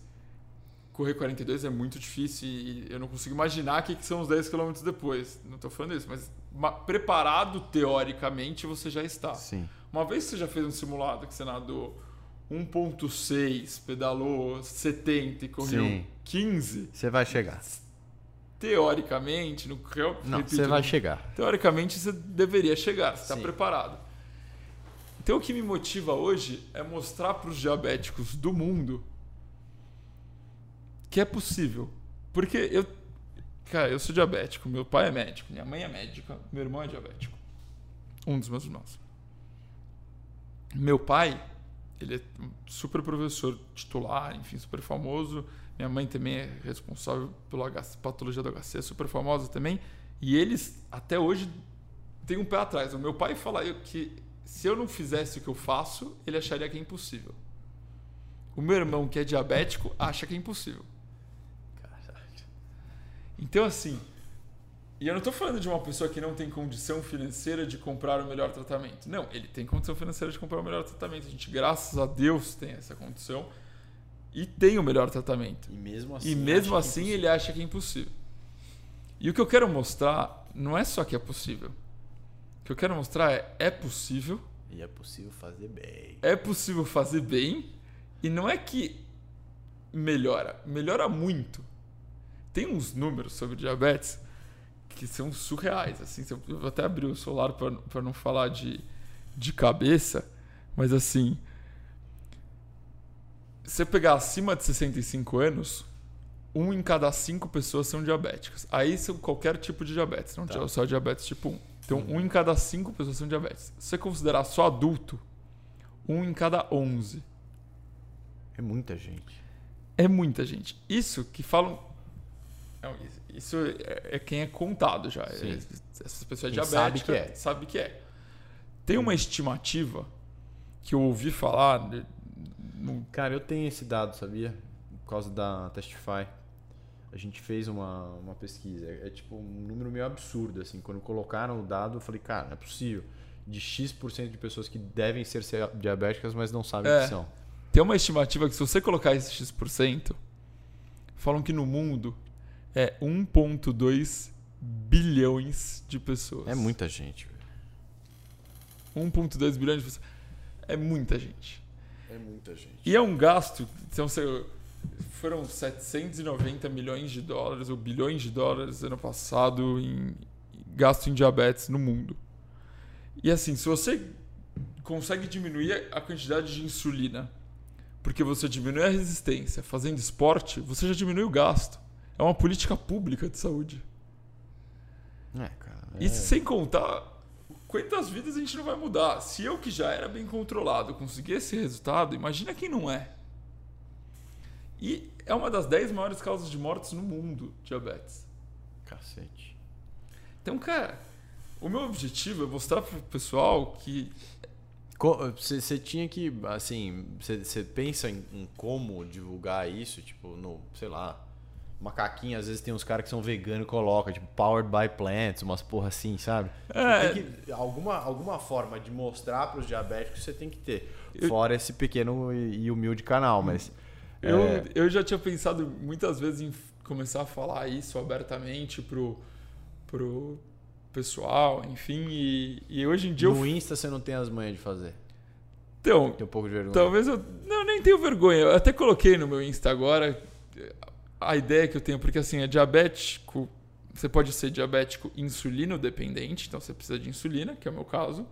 correr 42 é muito difícil e eu não consigo imaginar o que, que são os 10 km depois. Não tô falando isso, mas ma- preparado teoricamente você já está. Sim. Uma vez que você já fez um simulado que você nadou 1.6, pedalou 70 e correu Sim. 15, Você vai chegar. teoricamente, no Não, você vai chegar. Teoricamente você deveria chegar, você está preparado. Então o que me motiva hoje é mostrar para os diabéticos do mundo que é possível. Porque eu, cara, eu sou diabético, meu pai é médico, minha mãe é médica, meu irmão é diabético. Um dos meus irmãos. Meu pai, ele é super professor titular, enfim, super famoso. Minha mãe também é responsável pela patologia do HC, super famosa também. E eles, até hoje, têm um pé atrás. O meu pai fala que se eu não fizesse o que eu faço, ele acharia que é impossível. O meu irmão, que é diabético, acha que é impossível. Então, assim, e eu não estou falando de uma pessoa que não tem condição financeira de comprar o melhor tratamento. Não, ele tem condição financeira de comprar o melhor tratamento. A gente, graças a Deus, tem essa condição e tem o melhor tratamento. E mesmo assim. E mesmo assim ele acha que é impossível. E o que eu quero mostrar não é só que é possível. O que eu quero mostrar é é possível, E é possível fazer bem. é possível fazer bem e não é que melhora, melhora muito. Tem uns números sobre diabetes que são surreais, assim, eu vou até abrir o celular para não falar de, de cabeça, mas assim, se você pegar acima de 65 anos, um em cada cinco pessoas são diabéticas. Aí são qualquer tipo de diabetes, não Tá. só diabetes tipo 1. Então, um em cada cinco pessoas são diabetes. Se você considerar só adulto, um em cada 11. É muita gente. É muita gente. Isso que falam. Não, isso é, é quem é contado já. Sim. É- Essas pessoas Quem diabéticas sabe que é. sabe que é. Tem uma estimativa que eu ouvi falar. de- Cara, eu tenho esse dado, sabia? Por causa da Testify. A gente fez uma, uma pesquisa. É, é tipo um número meio absurdo, assim. Quando colocaram o dado, eu falei, cara, não é possível. De X% de pessoas que devem ser diabéticas, mas não sabem É. que são. Tem uma estimativa que se você colocar esse X%, falam que no mundo é 1,2 bilhões de pessoas. É muita gente, velho. 1,2 bilhões de pessoas. É muita gente. É muita gente. E é um gasto. Então, foram 790 milhões de dólares ou bilhões de dólares ano passado em gasto em diabetes no mundo. E assim, se você consegue diminuir a quantidade de insulina, porque você diminui a resistência fazendo esporte, você já diminui o gasto. É uma política pública de saúde. É, cara. E sem contar quantas vidas a gente não vai mudar. Se eu que já era bem controlado conseguir esse resultado, imagina quem não é. E é uma das 10 maiores causas de mortes no mundo, diabetes. Cacete. Então, cara, o meu objetivo é mostrar pro pessoal que Você tinha que, assim, você pensa em, em como divulgar isso, tipo, no, sei lá, macaquinho, às vezes tem uns caras que são veganos e colocam, tipo, powered by plants, umas porra assim, sabe? É. Que, alguma, alguma forma de mostrar para os diabéticos você tem que ter. Eu- Fora esse pequeno e, e humilde canal, mas. eu, é, eu já tinha pensado muitas vezes em começar a falar isso abertamente pro, pro pessoal, enfim, e, e hoje em dia eu no Insta você não tem as manhas de fazer. Então, Tem um pouco de vergonha. Talvez eu. Não, nem tenho vergonha. Eu até coloquei no meu Insta agora a ideia que eu tenho, porque assim, é diabético. Você pode ser diabético insulino dependente, então você precisa de insulina, que é o meu caso.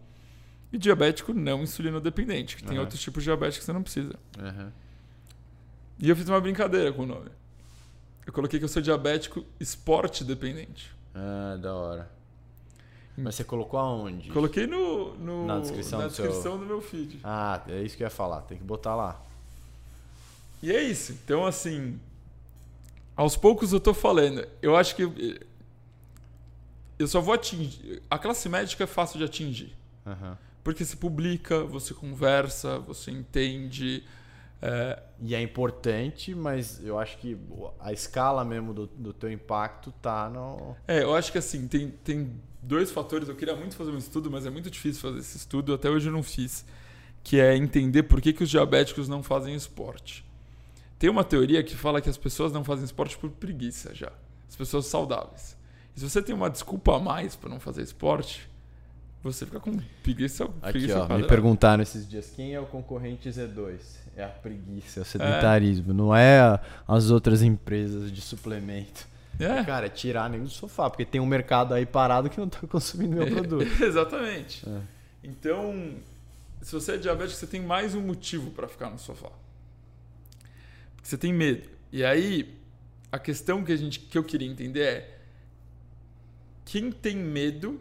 E diabético não insulino dependente, que tem Aham. outros tipos de diabetes que você não precisa. Aham. E eu fiz uma brincadeira com o nome. Eu coloquei que eu sou diabético esporte dependente. Ah, da hora. Mas você colocou aonde? Coloquei no, no- Na descrição na do seu- descrição do meu feed. Ah, é isso que eu ia falar. Tem que botar lá. E é isso. Então, assim, aos poucos eu tô falando. Eu acho que eu só vou atingir. A classe médica é fácil de atingir. Aham. Porque se publica, você conversa, você entende. é, E é importante, mas eu acho que a escala mesmo do, do teu impacto tá no. É, eu acho que assim, tem, tem dois fatores. Eu queria muito fazer um estudo, mas é muito difícil fazer esse estudo. Até hoje eu não fiz. Que é entender por que, que os diabéticos não fazem esporte. Tem uma teoria que fala que as pessoas não fazem esporte por preguiça já. As pessoas saudáveis. E se você tem uma desculpa a mais para não fazer esporte, você fica com preguiça. Aqui, preguiça ó. Me perguntaram esses dias quem é o concorrente Z2. É a preguiça, é o sedentarismo. Não é a- as outras empresas de suplemento. É, Cara, é tirar nem do sofá, porque tem um mercado aí parado que não tá [LAUGHS] consumindo meu produto. [LAUGHS] Exatamente. É. Então, se você é diabético, você tem mais um motivo para ficar no sofá. Você tem medo. E aí, a questão que, a gente, que eu queria entender é: quem tem medo,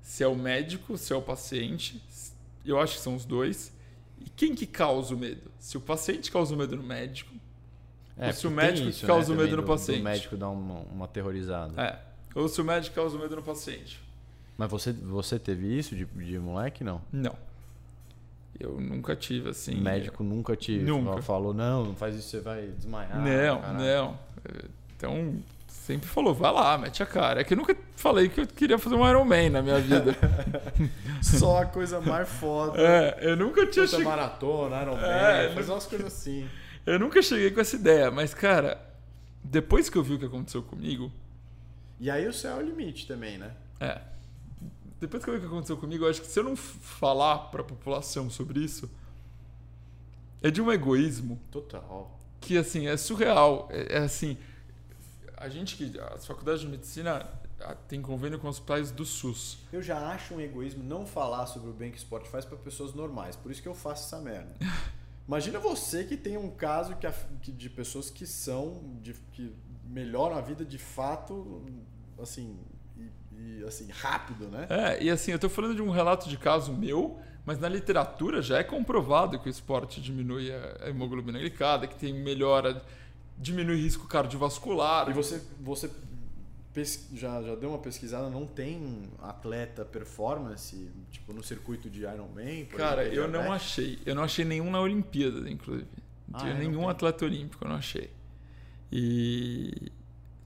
se é o médico, se é o paciente, eu acho que são os dois. E quem que causa o medo? Se o paciente causa o medo no médico, Ou se o porque tem médico causa o também medo no do- paciente. O médico dá uma, uma aterrorizada. é. Ou se o médico causa o medo no paciente. Mas você, você teve isso de, de moleque, não? Não. Eu nunca tive assim. o médico nunca te Nunca. falou, não, não faz isso, você vai desmaiar. não, caralho." não. Então, sempre falou, vai lá, mete a cara. É que eu nunca falei que eu queria fazer um Iron Man na minha vida. [LAUGHS] Só a coisa mais foda. é, eu nunca tinha chegado. maratona, Iron Man, É, fazer umas coisas assim. Eu nunca cheguei com essa ideia, mas, cara, depois que eu vi o que aconteceu comigo, E aí o céu é o limite também, né? é. Depois que eu vi o que aconteceu comigo, eu acho que se eu não falar pra população sobre isso, é de um egoísmo Total. que assim é surreal. É, é assim, a gente que as faculdades de medicina tem convênio com os hospitais do SUS. Eu já acho um egoísmo não falar sobre o bem que o esporte faz para pessoas normais. Por isso que eu faço essa merda. [LAUGHS] Imagina você que tem um caso que, a- que de pessoas que são, de, que melhoram a vida de fato, assim, e, assim, rápido, né? É, e assim, eu tô falando de um relato de caso meu, mas na literatura já é comprovado que o esporte diminui a hemoglobina glicada, que tem melhora, diminui risco cardiovascular. E você, você já, já deu uma pesquisada, não tem atleta performance, tipo, no circuito de Ironman? Cara, exemplo, eu não diabetes? achei. Eu não achei nenhum na Olimpíada, inclusive. Não Ah, é, não nenhum atleta olímpico, eu não achei. E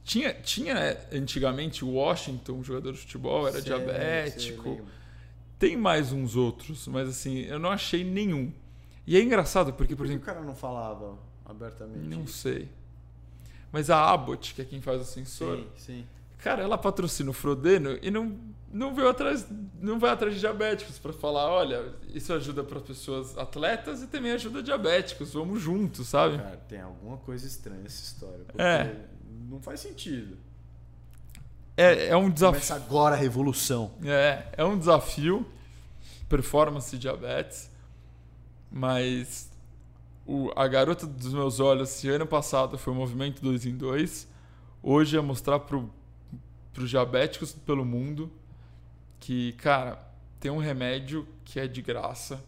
tinha, tinha antigamente o Washington, jogador de futebol, era Sei, diabético. sei. Tem mais uns outros, mas assim, eu não achei nenhum. E é engraçado porque, por Por que o exemplo, cara não falava abertamente? não sei. Mas a Abbott, que é quem faz o sensor, Sim, sim. cara, ela patrocina o Frodeno e não, não veio atrás, não vai atrás de diabéticos para falar, olha, isso ajuda para pessoas atletas e também ajuda diabéticos, vamos juntos, sabe? Cara, tem alguma coisa estranha essa história. Porque É. não faz sentido. É, é um desafio. Começa agora a revolução. É, é um desafio, performance e diabetes, mas o, a garota dos meus olhos, se ano passado foi o movimento 2 em 2, hoje é mostrar para os diabéticos pelo mundo que, cara, tem um remédio que é de graça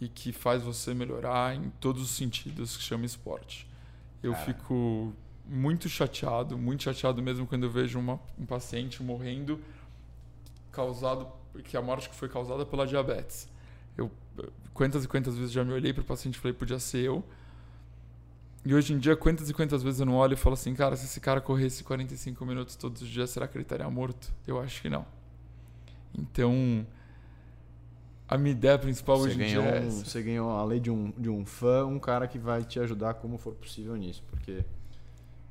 e que faz você melhorar em todos os sentidos, que chama esporte. Eu Cara. fico muito chateado, muito chateado mesmo quando eu vejo uma- um paciente morrendo causado que a morte que foi causada pela diabetes. Eu quantas e quantas vezes já me olhei para o paciente e falei podia ser eu. E hoje em dia quantas e quantas vezes eu não olho e falo assim, cara, se esse cara corresse 45 minutos todos os dias, será que ele estaria morto? Eu acho que não. Então, a minha ideia principal Você hoje em dia é essa. você ganhou, além de um, de um fã, um cara que vai te ajudar como for possível nisso. Porque,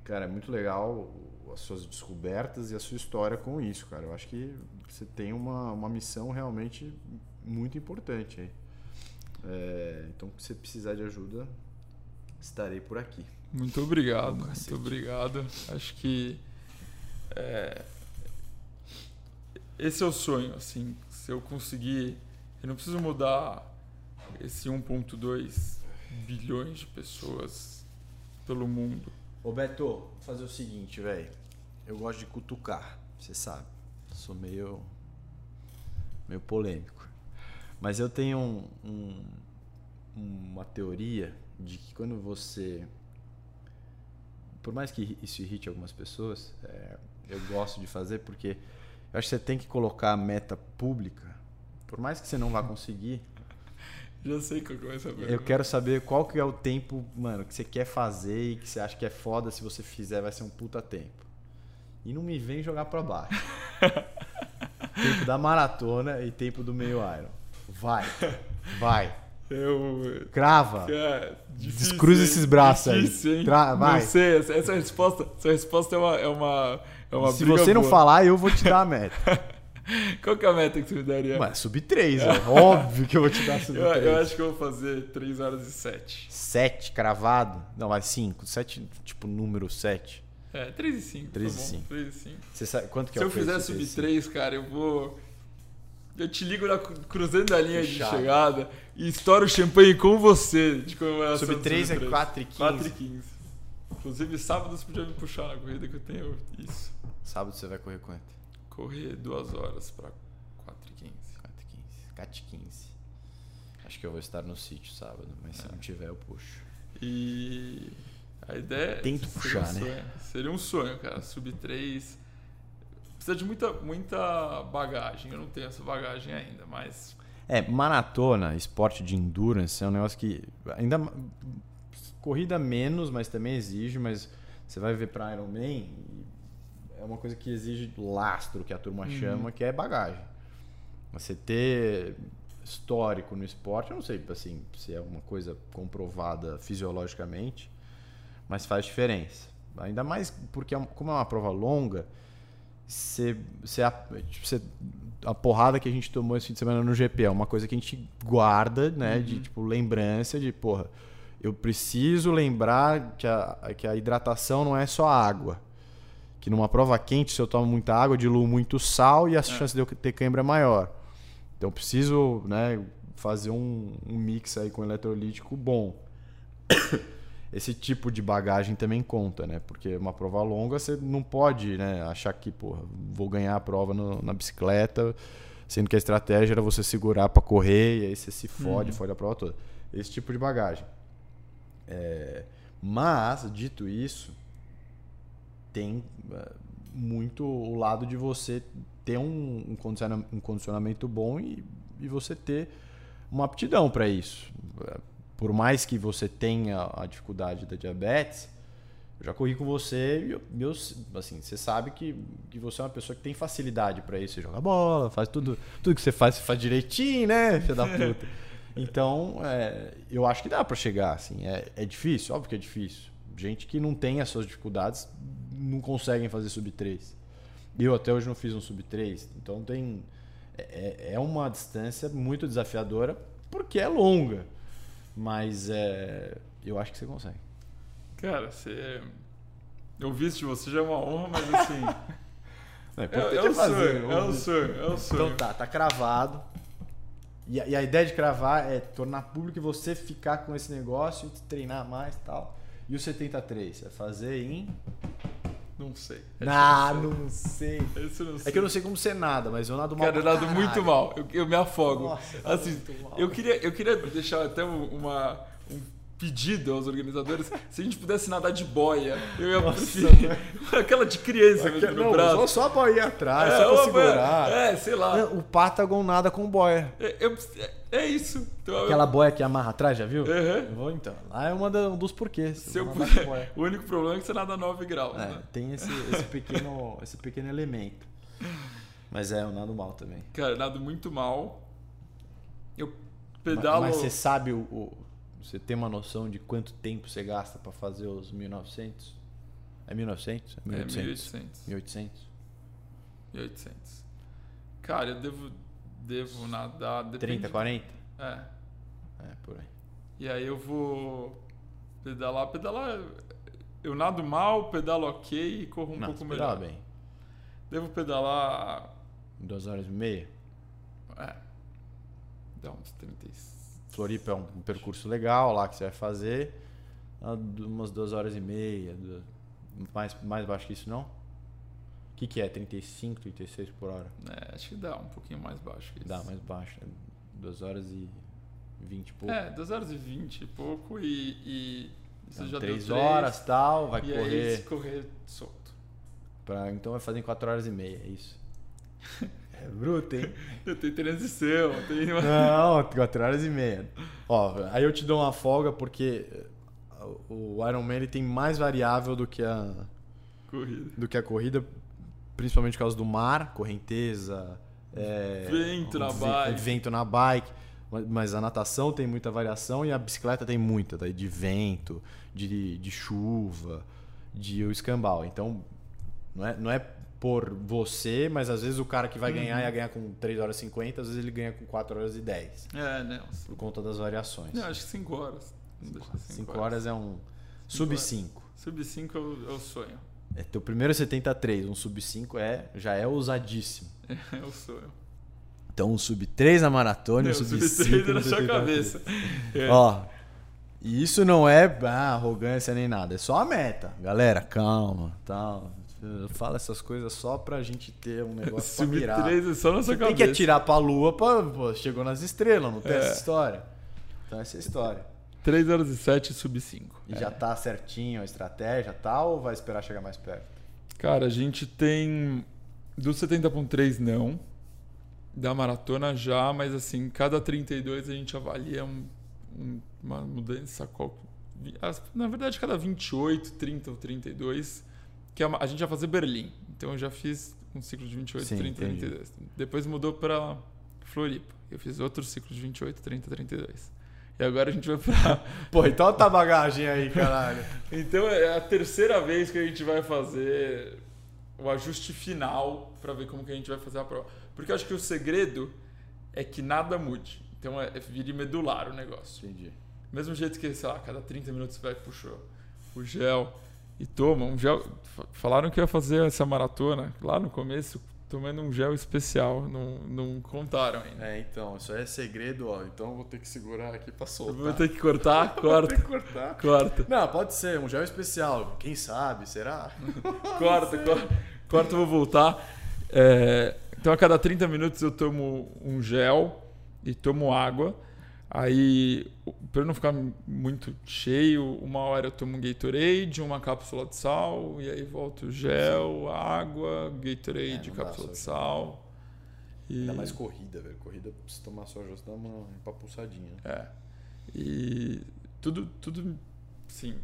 cara, é muito legal as suas descobertas e a sua história com isso, cara. Eu acho que você tem uma, uma missão realmente muito importante aí. É, então, se você precisar de ajuda, estarei por aqui. Muito obrigado, Ô, muito obrigado. Acho que é, esse é o sonho, assim, se eu conseguir, eu não preciso mudar esse 1.2 bilhões de pessoas pelo mundo. Ô Beto, vou fazer o seguinte, velho. Eu gosto de cutucar, você sabe. Sou meio. meio polêmico. Mas eu tenho um- um- uma teoria de que quando você. Por mais que isso irrite algumas pessoas, é, eu gosto de fazer porque eu acho que você tem que colocar a meta pública. Por mais que você não vá conseguir, Já sei que eu começo a eu quero saber qual que é o tempo, mano, que você quer fazer e que você acha que é foda, se você fizer vai ser um puta tempo. E não me vem jogar pra baixo. [LAUGHS] tempo da maratona e tempo do meio Iron. Vai. Vai. Eu. Crava. Cara, difícil, Descruza esses braços aí. Difícil, hein? Tra- vai. Não sei, essa, resposta, essa resposta é uma. É uma, é uma Se você não boa. falar, eu vou te dar a meta. [LAUGHS] [LAUGHS] Qual que é a meta que você me daria? Mas sub 3, ó. [LAUGHS] óbvio que eu vou te dar sub eu, 3. eu acho que eu vou fazer 3 horas e 7. 7 cravado? Não, vai 5. 7, tipo número 7. É, 3 e 5. 3 e tá bom, 5. 3 e 5. Você sabe quanto que Se é eu o peso fizer de sub 3 e 3, cara, eu vou. Eu te ligo na, cru- cruzando a linha de Fechado. chegada e estouro o champanhe com você de comemoração Sub do 3 é sub 4 e 15. 4 e 15. Inclusive, sábado você podia me puxar na corrida que eu tenho isso. Sábado você vai correr quanto? Correr 2 horas pra 4 e 15. 4 e 15. 4 e 15. Acho que eu vou estar no sítio sábado, mas É. se não tiver eu puxo. E a ideia Tento seria puxar, um né? sonho. Seria um sonho, cara. Sub 3. Precisa de muita, muita bagagem. Eu não tenho essa bagagem ainda, mas. É, maratona, esporte de endurance, é um negócio que ainda corrida menos, mas também exige, mas você vai ver para Ironman, é uma coisa que exige lastro, que a turma chama, que é bagagem. Você ter histórico no esporte, eu não sei assim, se é uma coisa comprovada fisiologicamente, mas faz diferença. Ainda mais porque é como é uma prova longa, a- tipo, a porrada que a gente tomou esse fim de semana no GP é uma coisa que a gente guarda, né? De tipo lembrança de, porra, eu preciso lembrar que a, que a hidratação não é só água. Que numa prova quente, se eu tomo muita água, eu diluo muito sal e a chance de eu ter cãibra é maior. Então eu preciso, né, fazer um, um mix aí com eletrolítico bom. [COUGHS] Esse tipo de bagagem também conta, né? Porque uma prova longa você não pode né, achar que, porra, vou ganhar a prova no- na bicicleta, sendo que a estratégia era você segurar para correr e aí você se fode, fode a prova toda. Esse tipo de bagagem. É, mas, dito isso, tem é, muito o lado de você ter um, um condiciona- condicionamento bom e, e você ter uma aptidão para isso. É, Por mais que você tenha a dificuldade da diabetes, eu já corri com você e eu, eu, assim, você sabe que, que você é uma pessoa que tem facilidade para isso. Você joga bola, faz tudo, tudo que você faz, você faz direitinho, né, filho da puta. Então, é, eu acho que dá para chegar, assim. É, é difícil, óbvio que é difícil. Gente que não tem as suas dificuldades não conseguem fazer sub 3. Eu até hoje não fiz um sub 3. Então tem. É, é uma distância muito desafiadora porque é longa. Mas é, eu acho que você consegue. Cara, você. Eu vi isso de você já é uma honra, mas assim. [LAUGHS] É, importante é um fazer, sonho, é um sonho, é um sonho. Então tá, tá cravado. E a, e a ideia de cravar é tornar público e você ficar com esse negócio, treinar mais e tal. E o 73? É fazer em. Não sei. Ah, não sei. Esse eu não sei. É que eu não sei como ser nada, mas eu nado mal. Cara, eu nado caralho. muito mal. Eu, eu me afogo. Nossa, assim, muito mal. eu queria, eu queria deixar até um- uma, um pedido aos organizadores. Se a gente pudesse nadar de boia, eu ia Nossa, preferir. Aquela de criança mesmo no Não, braço. só, só a boia atrás, É, só pra segurar. boia- É, sei lá. Não, O Patagon nada com boia. É, eu- é- é isso. Então, eu- Aquela boia que amarra atrás, já viu? Uhum. Eu vou então. Lá é uma da- um dos porquês. se eu puder, o único problema é que você nada 9 graus. É, né? tem esse, esse pequeno, esse pequeno elemento. Mas é, eu nado mal também. Cara, eu nado muito mal. Eu pedalo. Mas você sabe o, o- Você tem uma noção de quanto tempo você gasta pra fazer os 1900? É 1900? É É 1800? 1800. 1800? 1800. Cara, eu devo, devo nadar. Depende, 30, 40? É. É, por aí. E aí eu vou pedalar. Pedalar. Eu nado mal, pedalo ok e corro um Não, pouco melhor. bem. Devo pedalar. Em duas horas e meia. É. Dá uns 36. Floripa é um, um percurso legal lá que você vai fazer. Ah, Umas duas horas e meia. du- Mais, mais baixo que isso, não? O que, que é? 35, 36 por hora? É, acho que dá um pouquinho mais baixo que isso. Dá mais baixo. É duas horas e 20 e pouco. É, 2 horas e 20 e pouco e. e isso Então, já três deu horas tal, vai e correr. aí correr solto. Pra, então vai fazer em 4 horas e meia, é isso. [LAUGHS] É bruto, hein? [LAUGHS] Tem transição, tem [LAUGHS] uma. Não, 4 horas e meia. Ó, aí eu te dou uma folga porque o Ironman ele tem mais variável do que a, corrida. do que a corrida, principalmente por causa do mar, correnteza, é, Vento na ve- bike. vento na bike. Mas- Mas a natação tem muita variação e a bicicleta tem muita, daí de vento, de, de chuva, de o escambau. Então, não é, não é por você, mas às vezes o cara que vai ganhar ia ganhar com 3 horas e 50, às vezes ele ganha com 4 horas e 10, É, não. por conta das variações. Não, acho que 5 horas. Não deixa 5 horas é um sub horas. 5. Sub 5 é o, é o sonho. É, teu primeiro 73, um sub 5 é, já é ousadíssimo. [LAUGHS] É o sonho. Então, um sub 3 na maratona e Não, um sub sub 5 3 é no na sua 73. cabeça. É. Ó, e isso não é ah, arrogância nem nada, é só a meta. Galera, calma, tal. Fala essas coisas só pra gente ter um negócio [LAUGHS] pra Sub mirar. 3 é só na sua Você tem cabeça. que atirar pra lua, pra, pô, chegou nas estrelas, não tem É. essa história. Então essa é a história. 3 horas e 7 sub 5. E já tá certinho a estratégia tal, ou vai esperar chegar mais perto? Cara, a gente tem. Do 70.3 não. Da maratona já, mas assim, cada 32 a gente avalia um- um- uma mudança. Qual, na verdade, cada 28, 30 ou 32, que é uma- a gente vai fazer Berlim. Então eu já fiz um ciclo de 28, Sim, 30, entendi. 32. Depois mudou para Floripa. Eu fiz outro ciclo de 28, 30, 32. E agora a gente vai pra. [LAUGHS] Pô, então a bagagem aí, caralho. Então é a terceira vez que a gente vai fazer o ajuste final para ver como que a gente vai fazer a prova. Porque eu acho que o segredo é que nada mude. Então é, é vire medular o negócio. Entendi. Mesmo jeito que, sei lá, cada 30 minutos você vai puxa o gel e toma um gel. Fa- Falaram que ia fazer essa maratona lá no começo tomando um gel especial. Não, não contaram ainda. É, então, isso aí é segredo, ó. Então eu vou ter que segurar aqui pra soltar. vou ter que cortar? [LAUGHS] Vou Corta. ter que cortar. Corta. Não, pode ser, um gel especial. Quem sabe, será? [LAUGHS] Corta, corta. Corta, vou voltar. É, então, a cada 30 minutos eu tomo um gel e tomo água. Aí, para não ficar muito cheio, uma hora eu tomo um Gatorade, uma cápsula de sal, e aí volto gel, água, Gatorade, É, cápsula de sal. E, Ainda mais corrida, velho. Corrida, se tomar só você dá uma empapulsadinha. é, e tudo, tudo, sim,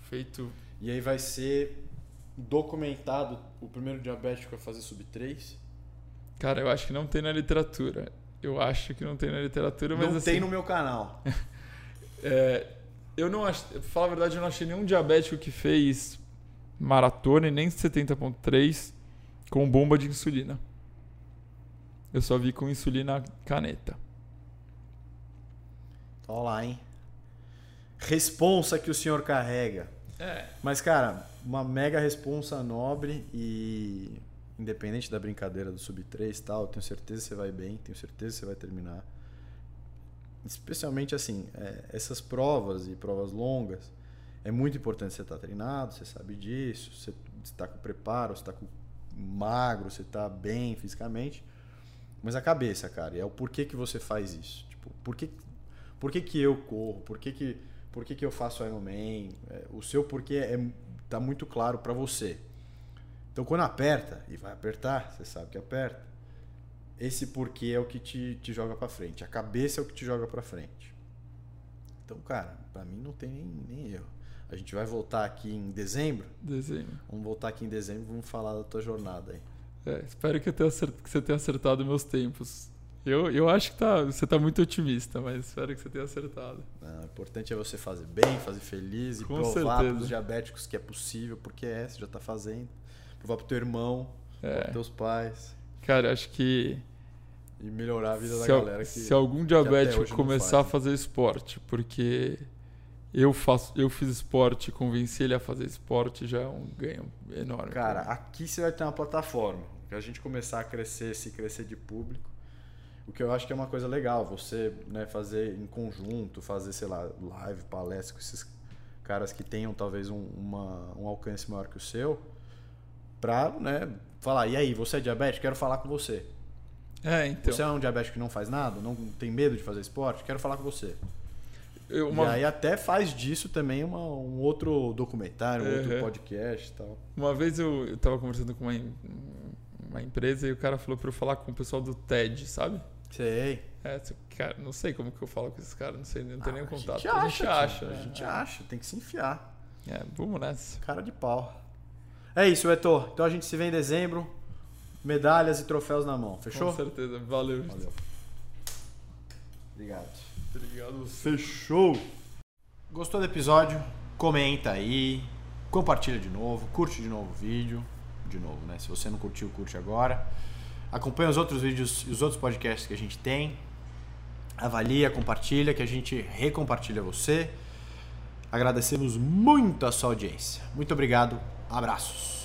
feito E aí vai ser documentado o primeiro diabético a fazer sub 3. Cara, eu acho que não tem na literatura. Eu acho que não tem na literatura, mas Não assim, tem no meu canal. [LAUGHS] é, eu não acho, pra falar a verdade, eu não achei nenhum diabético que fez maratona e nem 70.3 com bomba de insulina. Eu só vi com insulina caneta. Tá lá, hein? Responsa que o senhor carrega. É. Mas, cara, uma mega responsa nobre e independente da brincadeira do sub 3 e tal, eu tenho certeza que você vai bem, tenho certeza que você vai terminar. Especialmente assim, é, essas provas e provas longas, é muito importante você estar treinado, você sabe disso, você está com preparo, você está com magro, você está bem fisicamente. Mas a cabeça, cara, é o porquê que você faz isso. Tipo, por que, por que, que eu corro? Por que, que, por que, que eu faço Ironman? É, o seu porquê é, tá muito claro para você. Então, quando aperta, e vai apertar, você sabe que aperta, esse porquê é o que te, te joga para frente. A cabeça é o que te joga para frente. Então, cara, para mim não tem nem, nem erro. A gente vai voltar aqui em dezembro. Desenho. Vamos voltar aqui em dezembro e vamos falar da tua jornada aí. É, espero que, eu tenha acert- que você tenha acertado meus tempos. Eu, eu acho que tá, você tá muito otimista, mas espero que você tenha acertado. Não, o importante é você fazer bem, fazer feliz e Com provar para os diabéticos que é possível, porque é, você já tá fazendo. Pro teu irmão, É. teus pais Cara, eu acho que e melhorar a vida da se, al- galera que se algum diabético começar a faz, né? fazer esporte, porque eu faço, eu fiz esporte, convenci ele a fazer esporte já é um ganho enorme. Cara, aqui você vai ter uma plataforma. Que a gente começar a crescer, se crescer de público. O que eu acho que é uma coisa legal, você né, fazer em conjunto, fazer, sei lá, live, palestra com esses caras que tenham talvez um, uma- um alcance maior que o seu, pra né, falar, e aí, você é diabético? Quero falar com você. É, então. Você é um diabético que não faz nada, não tem medo de fazer esporte? Quero falar com você. eu- E uma, aí até faz disso também uma- um outro documentário, um outro Uhum. podcast e tal. uma vez eu, eu tava conversando com uma, uma empresa e o cara falou pra eu falar com o pessoal do TED, sabe? Sei. É, se- cara, não sei como que eu falo com esses caras, não sei, não tenho nenhum Ah, contato. A gente acha, a gente acha, tio, né? A gente acha, tem que se enfiar. É, vamos nessa. Cara de pau. É isso, Etor. Então a gente se vê em dezembro. Medalhas e troféus na mão. Fechou? Com certeza. Valeu. Valeu. Obrigado. Obrigado. Fechou. Gostou do episódio? Comenta aí, compartilha de novo, curte de novo o vídeo. De novo, né? Se você não curtiu, curte agora. Acompanha os outros vídeos e os outros podcasts que a gente tem. Avalia, compartilha, que a gente recompartilha você. Agradecemos muito a sua audiência. Muito obrigado. Abraços.